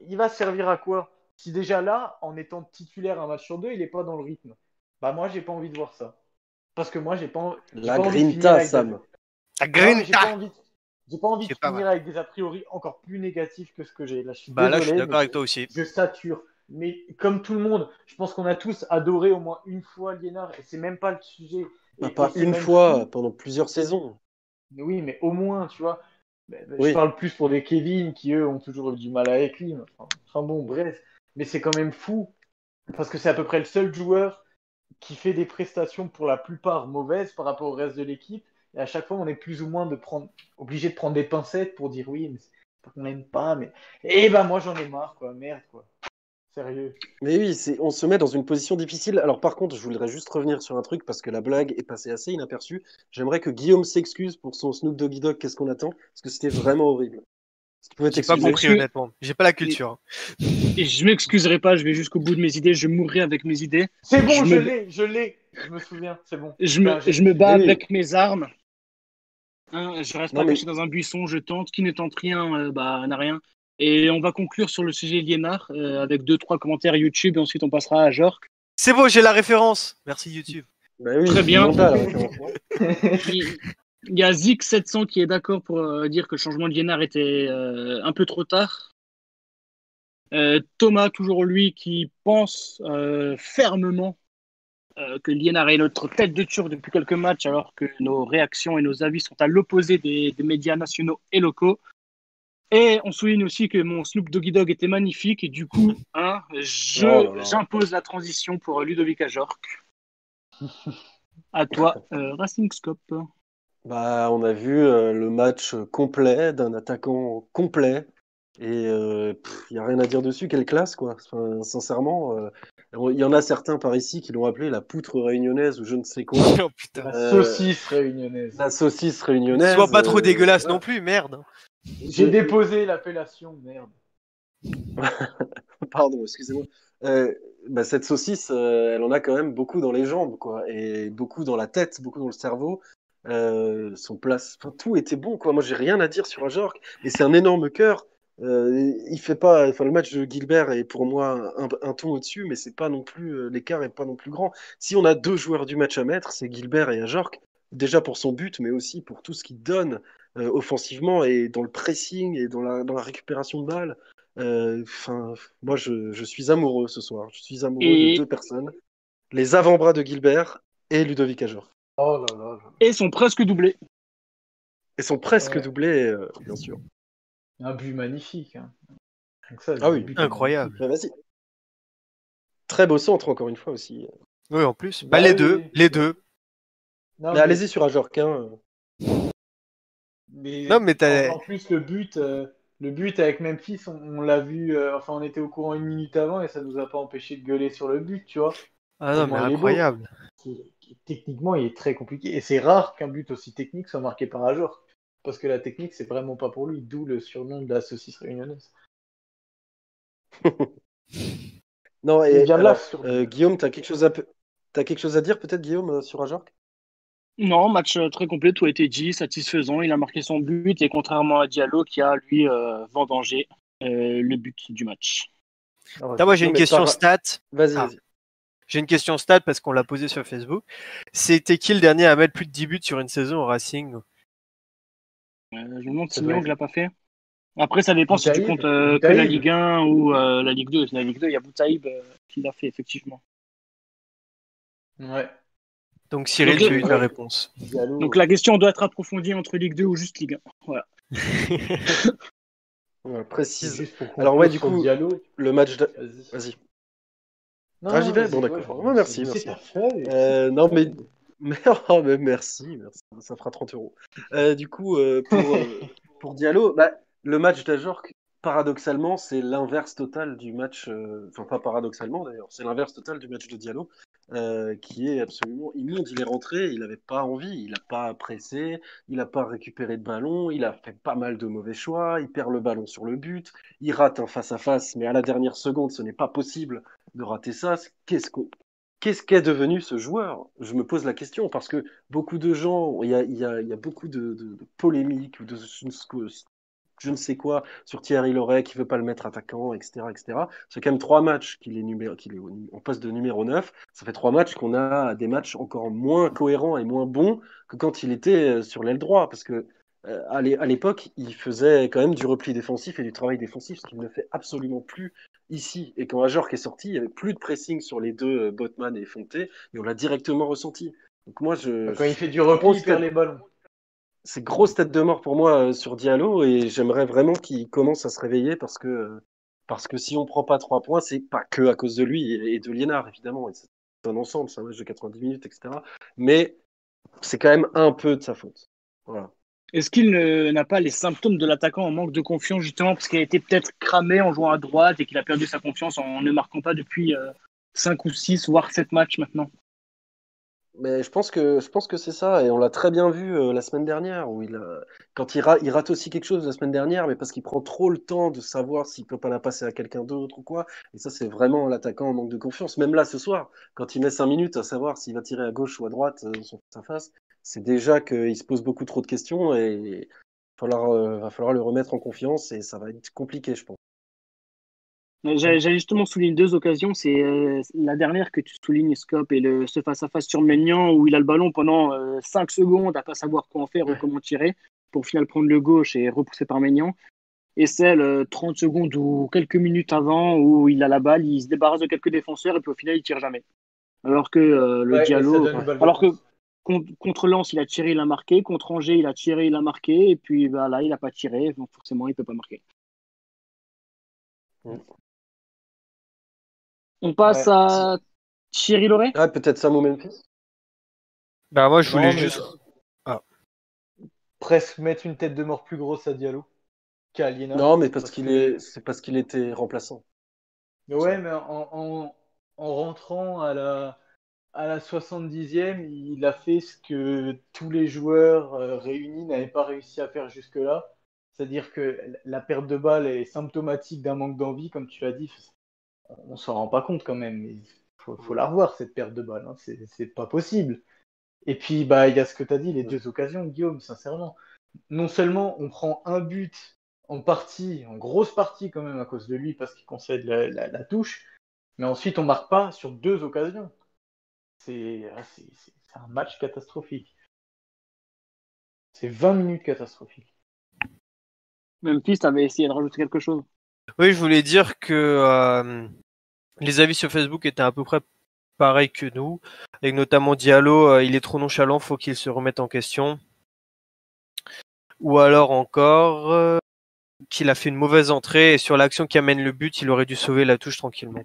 Il va servir à quoi? Si déjà là, en étant titulaire un match sur deux, il n'est pas dans le rythme. Bah moi, j'ai pas envie de voir ça. Parce que moi, j'ai pas, La pas envie de finir grinta, avec des- Sam. La J'ai grinta pas envie, de- j'ai pas envie de finir avec des a priori encore plus négatifs que ce que j'ai. Là, je suis Bah là, je suis d'accord mais avec toi aussi. je sature. Mais comme tout le monde, je pense qu'on a tous adoré au moins une fois Liénard, et c'est même pas le sujet. Bah, Et- pas et une fois, fou. pendant plusieurs saisons. Mais Oui, mais au moins, tu vois. Mais Oui. Je parle plus pour des Kevin qui, eux, ont toujours eu du mal avec lui. Enfin, enfin bon, bref. Mais c'est quand même fou. Parce que c'est à peu près le seul joueur qui fait des prestations pour la plupart mauvaises par rapport au reste de l'équipe. Et à chaque fois, on est plus ou moins de prendre... obligé de prendre des pincettes pour dire oui, mais c'est pas qu'on n'aime pas. Mais... Et ben moi, j'en ai marre, quoi. Merde, quoi. Sérieux. Mais oui, on se met dans une position difficile. Alors par contre, je voudrais juste revenir sur un truc parce que la blague est passée assez inaperçue. J'aimerais que Guillaume s'excuse pour son Snoop Doggy Dog. Qu'est-ce qu'on attend? Parce que c'était vraiment horrible. J'ai pas t'excuser compris, honnêtement. J'ai pas la culture. Et je m'excuserai pas, je vais jusqu'au bout de mes idées, je mourrai avec mes idées. C'est bon, Je me- l'ai, je l'ai. Je me souviens, c'est bon. Je me, je bats Oui. avec mes armes. Hein, je reste Non, pas mais- caché dans un buisson, je tente. Qui ne tente rien, euh, bah, n'a rien. Et on va conclure sur le sujet Liénard euh, avec deux, trois commentaires YouTube et ensuite on passera à Jork. C'est bon, j'ai la référence. Merci YouTube. Bah oui, Très bien. référence. Il il y a Zik700 qui est d'accord pour euh, dire que le changement de Liénard était euh, un peu trop tard. Euh, Thomas, toujours lui, qui pense euh, fermement euh, que Liénard est notre tête de turc depuis quelques matchs, alors que nos réactions et nos avis sont à l'opposé des, des médias nationaux et locaux. Et on souligne aussi que mon Snoop Doggy Dog était magnifique, et du coup, hein, je- Oh j'impose la transition pour euh, Ludovic Ajorc. À toi, euh, Racing Scope. Bah, on a vu euh, le match complet d'un attaquant complet. Et il n'y a rien à dire dessus, quelle classe, quoi. Enfin, sincèrement, euh, il y en a certains par ici qui l'ont appelé la poutre réunionnaise ou je ne sais quoi. Oh putain. La Euh, saucisse réunionnaise. La saucisse réunionnaise. Sois pas trop euh, dégueulasse non plus, merde. J'ai déposé l'appellation, merde. Pardon, excusez-moi. Euh, bah, cette saucisse, euh, elle en a quand même beaucoup dans les jambes, quoi, et beaucoup dans la tête, beaucoup dans le cerveau. Euh, son place, enfin, tout était bon, quoi. Moi, j'ai rien à dire sur Ajorc, et c'est un énorme cœur. Il fait pas, enfin, le match de Gilbert est pour moi un, un ton au-dessus, mais c'est pas non plus l'écart est pas non plus grand. Si on a deux joueurs du match à mettre, c'est Gilbert et Ajorc. Déjà pour son but, mais aussi pour tout ce qu'il donne euh, offensivement et dans le pressing et dans la, dans la récupération de balles. Euh, Enfin, moi, je, je suis amoureux ce soir. Je suis amoureux Et- de deux personnes les avant-bras de Gilbert et Ludovic Ajor. Oh là là. Et sont presque doublés. Et sont presque Ouais. doublés, euh, bien sûr. Un but magnifique. Hein. Que ça, Ah oui. Incroyable. Vas-y. Très beau centre, encore une fois aussi. Oui, en plus. Bah Bah, les oui, deux, oui. les deux. Mais allez-y sur Ajorc. Hein. Mais- Non, mais en, en plus, le but, euh, le but avec Memphis, on, on l'a vu, euh, enfin, on était au courant une minute avant et ça nous a pas empêché de gueuler sur le but, tu vois. Ah non, mais incroyable. Qui- qui- techniquement, il est très compliqué. Et c'est rare qu'un but aussi technique soit marqué par Ajor. Parce que la technique, c'est vraiment pas pour lui, d'où le surnom de la saucisse réunionnaise. Non, et alors, là, sur- euh, Guillaume, t'as quelque chose à t'as quelque chose à dire peut-être, Guillaume, euh, sur Ajorc? Non, match euh, très complet, tout a été dit, satisfaisant. Il a marqué son but et contrairement à Diallo qui a lui euh, vendangé euh, le but du match. Ah ouais. Là, moi, j'ai une question par- stat. Vas-y, Ah. vas-y. J'ai une question stat parce qu'on l'a posée sur Facebook. C'était qui le dernier à mettre plus de 10 buts sur une saison au Racing? Euh, je me demande si Nyang l'a pas fait. Après, ça dépend si tu comptes euh, que la. Ligue 1 ou euh, la Ligue 2. La Ligue 2, il y a Boutaïb euh, qui l'a fait, effectivement. Ouais. Donc Cyril, tu as eu ta réponse. Donc la question doit être approfondie entre Ligue 2 ou juste Ligue 1. Voilà. Précise Alors, ouais, du coup- Diallo. le match de... Vas-y. Ah, j'y vais Bon, d'accord. Ouais, merci, merci. Euh, non, mais Mais, oh, mais merci, merci, ça fera 30 euros. Euh, du coup, euh, pour, euh, pour Diallo, bah, le match d'Ajorc, paradoxalement, c'est l'inverse total du match, euh, enfin pas paradoxalement d'ailleurs, c'est l'inverse total du match de Diallo, euh, qui est absolument immonde. Il est rentré, il n'avait pas envie, il n'a pas pressé, il n'a pas récupéré de ballon, il a fait pas mal de mauvais choix, il perd le ballon sur le but, il rate un face-à-face, mais à la dernière seconde, ce n'est pas possible de rater ça. Qu'est-ce qu'est devenu ce joueur? Je me pose la question parce que beaucoup de gens, il y a, beaucoup de, de, de polémiques ou de je ne sais quoi sur Thierry Loret qui veut pas le mettre attaquant, etc. etc. C'est quand même trois matchs qu'il est, en poste de numéro 9. Ça fait trois matchs qu'on a des matchs encore moins cohérents et moins bons que quand il était sur l'aile droit. Parce que euh, à l'époque, il faisait quand même du repli défensif et du travail défensif, ce qu'il ne fait absolument plus ici. Et quand Ajorc est sorti, il n'y avait plus de pressing sur les deux, Botman et Fonté, et on l'a directement ressenti. Donc moi, je, quand il fait du repli, il perd les ballons c'est grosse tête de mort pour moi euh, sur Diallo et j'aimerais vraiment qu'il commence à se réveiller parce que euh, parce que si on prend pas trois points, c'est pas que à cause de lui et de Liénard évidemment. C'est un ensemble, c'est un match de 90 minutes, etc. Mais c'est quand même un peu de sa faute. Est-ce qu'il n'a pas les symptômes de l'attaquant en manque de confiance justement parce qu'il a été peut-être cramé en jouant à droite et qu'il a perdu sa confiance en ne marquant pas depuis euh, 5 ou 6 voire 7 matchs maintenant? Mais je pense que je pense que c'est ça et on l'a très bien vu euh, la semaine dernière où il a, quand il, ra, il rate aussi quelque chose la semaine dernière mais parce qu'il prend trop le temps de savoir s'il peut pas la passer à quelqu'un d'autre ou quoi et ça c'est vraiment l'attaquant en manque de confiance même là ce soir quand il met 5 minutes à savoir s'il va tirer à gauche ou à droite euh, face c'est déjà qu'il se pose beaucoup trop de questions et il va falloir, euh, va falloir le remettre en confiance et ça va être compliqué je pense. J'allais justement souligner deux occasions. C'est euh, la dernière que tu soulignes, Scope, et le, ce face-à-face sur Maignan où il a le ballon pendant euh, 5 secondes à pas savoir quoi en faire ou comment tirer pour au final prendre le gauche et repousser par Maignan. Et celle euh, 30 secondes ou quelques minutes avant où il a la balle, il se débarrasse de quelques défenseurs et puis au final il tire jamais. Alors que euh, le Ouais, Diallo, alors que contre, Lens il a tiré, il a marqué. Contre Angers il a tiré, il a marqué. Et puis bah, là il a pas tiré, donc forcément il peut pas marquer. On passe Ouais. à Thierry Loret. Ah peut-être Samo Memphis Bah moi je voulais juste. Presque mettre une tête de mort plus grosse à Diallo qu'à Aliena. Non mais parce qu'il que- est c'est parce qu'il était remplaçant. Mais ouais, mais en, en, en rentrant à la, à la 70e, il a fait ce que tous les joueurs euh, réunis n'avaient pas réussi à faire jusque-là. C'est-à-dire que la perte de balle est symptomatique d'un manque d'envie, comme tu l'as dit. On s'en rend pas compte quand même. Il faut, faut la revoir, cette perte de balle. hein. C'est c'est pas possible. Et puis, bah, il y a ce que tu as dit, les deux occasions, Guillaume, sincèrement. Non seulement on prend un but en partie, en grosse partie quand même à cause de lui, parce qu'il concède la, la- la touche, mais ensuite on marque pas sur deux occasions. C'est ah, c'est- c'est- c'est un match catastrophique. C'est 20 minutes catastrophiques. Memphis avait essayé de rajouter quelque chose. Oui, je voulais dire que euh, les avis sur Facebook étaient à peu près pareils que nous, avec notamment Diallo, euh, il est trop nonchalant, faut qu'il se remette en question. Ou alors encore euh, qu'il a fait une mauvaise entrée et sur l'action qui amène le but, il aurait dû sauver la touche tranquillement.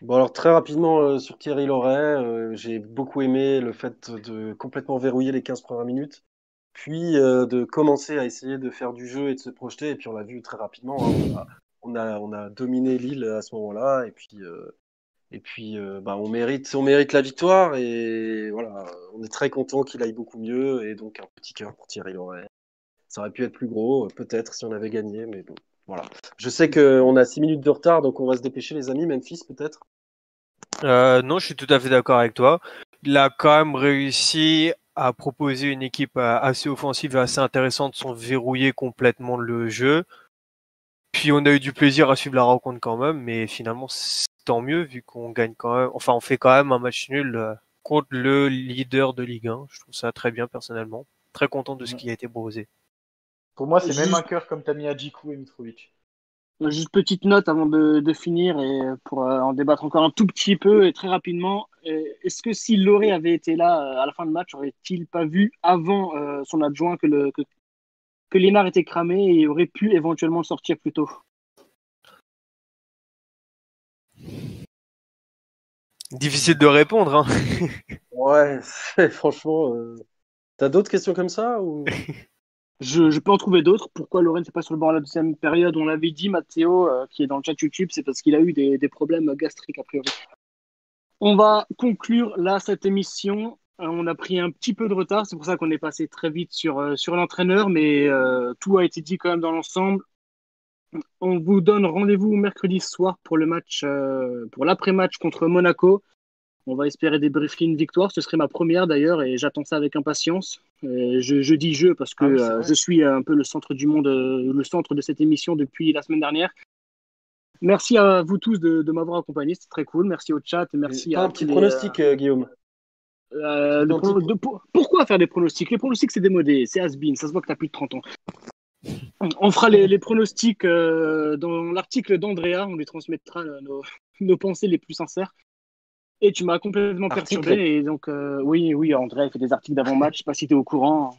Bon alors très rapidement sur Thierry Loret, j'ai beaucoup aimé le fait de complètement verrouiller les 15 premières minutes, puis euh, de commencer à essayer de faire du jeu et de se projeter, et puis on l'a vu très rapidement, hein, on, a, on, a, dominé Lille à ce moment-là, et puis, euh, et puis euh, bah, on, mérite, on mérite la victoire, et voilà, on est très content qu'il aille beaucoup mieux, et donc un petit cœur pour Thierry. Ça aurait pu être plus gros, peut-être, si on avait gagné, mais bon, voilà. Je sais qu'on a 6 minutes de retard, donc on va se dépêcher les amis, Memphis peut-être? Non, je suis tout à fait d'accord avec toi. Il a quand même réussi à proposer une équipe euh, assez offensive et assez intéressante sans verrouiller complètement le jeu. Puis on a eu du plaisir à suivre la rencontre quand même, mais finalement c'est tant mieux vu qu'on gagne quand même. Enfin, on fait quand même un match nul euh, contre le leader de Ligue 1. Je trouve ça très bien personnellement. Très content de ce qui a été proposé. Pour moi, c'est Juste- même un cœur comme t'as mis à Djikou et Mitrovic. Juste petite note avant de, de finir et pour euh, en débattre encore un tout petit peu et très rapidement. Euh, Est-ce que si Loré avait été là euh, à la fin de match, aurait-il pas vu avant euh, son adjoint que, le, que, que Lénard était cramé et aurait pu éventuellement le sortir plus tôt? Difficile de répondre. Hein. Ouais, franchement. euh, T'as d'autres questions comme ça ou... Je, peux en trouver d'autres. Pourquoi Lorraine n'est pas sur le banc à la deuxième période? On l'avait dit, Mathéo, euh, qui est dans le chat YouTube, c'est parce qu'il a eu des, problèmes gastriques a priori. On va conclure là cette émission. Euh, on a pris un petit peu de retard, c'est pour ça qu'on est passé très vite sur, euh, sur l'entraîneur, mais euh, tout a été dit quand même dans l'ensemble. On vous donne rendez-vous mercredi soir pour le match, euh, pour l'après-match contre Monaco. On va espérer débriefer une victoire. Ce serait ma première d'ailleurs et j'attends ça avec impatience. Euh, je, je dis je parce que Ah euh, je suis un peu le centre du monde, euh, le centre de cette émission depuis la semaine dernière. Merci à vous tous de, de m'avoir accompagné, c'est très cool. Merci au chat merci à un petit les, pronostic, euh, Guillaume. euh, le Un pro- petit- de- pour- pourquoi faire des pronostics? Les pronostics, c'est démodé, c'est has-been, ça se voit que tu as plus de 30 ans. On fera les, les pronostics euh, dans l'article d'Andrea, on lui transmettra euh, nos, nos pensées les plus sincères. Et tu m'as complètement Article perturbé. Et donc, euh, oui, oui, Andrea il fait des articles d'avant-match, je sais pas si tu es au courant.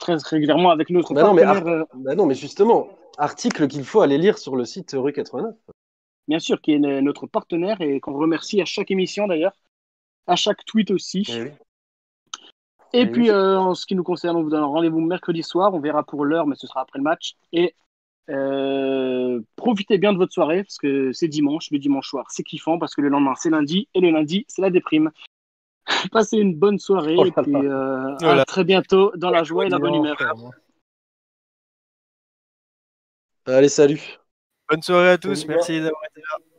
Très régulièrement avec notre Bah non, mais partenaire, euh, Bah non, mais justement, article qu'il faut aller lire sur le site Rue 89. bien sûr, qui est notre partenaire et qu'on remercie à chaque émission d'ailleurs, à chaque tweet aussi. Eh oui. Et Eh puis, oui. euh, en ce qui nous concerne, on vous donne rendez-vous mercredi soir. On verra pour l'heure, mais ce sera après le match. Et euh, profitez bien de votre soirée, parce que c'est dimanche. Le dimanche soir, c'est kiffant, parce que le lendemain, c'est lundi. Et le lundi, c'est la déprime. Passez une bonne soirée. Oh là et puis, euh, Voilà. à très bientôt dans la joie et la bonne humeur. Allez, salut. Bonne soirée à tous. Merci d'avoir été là.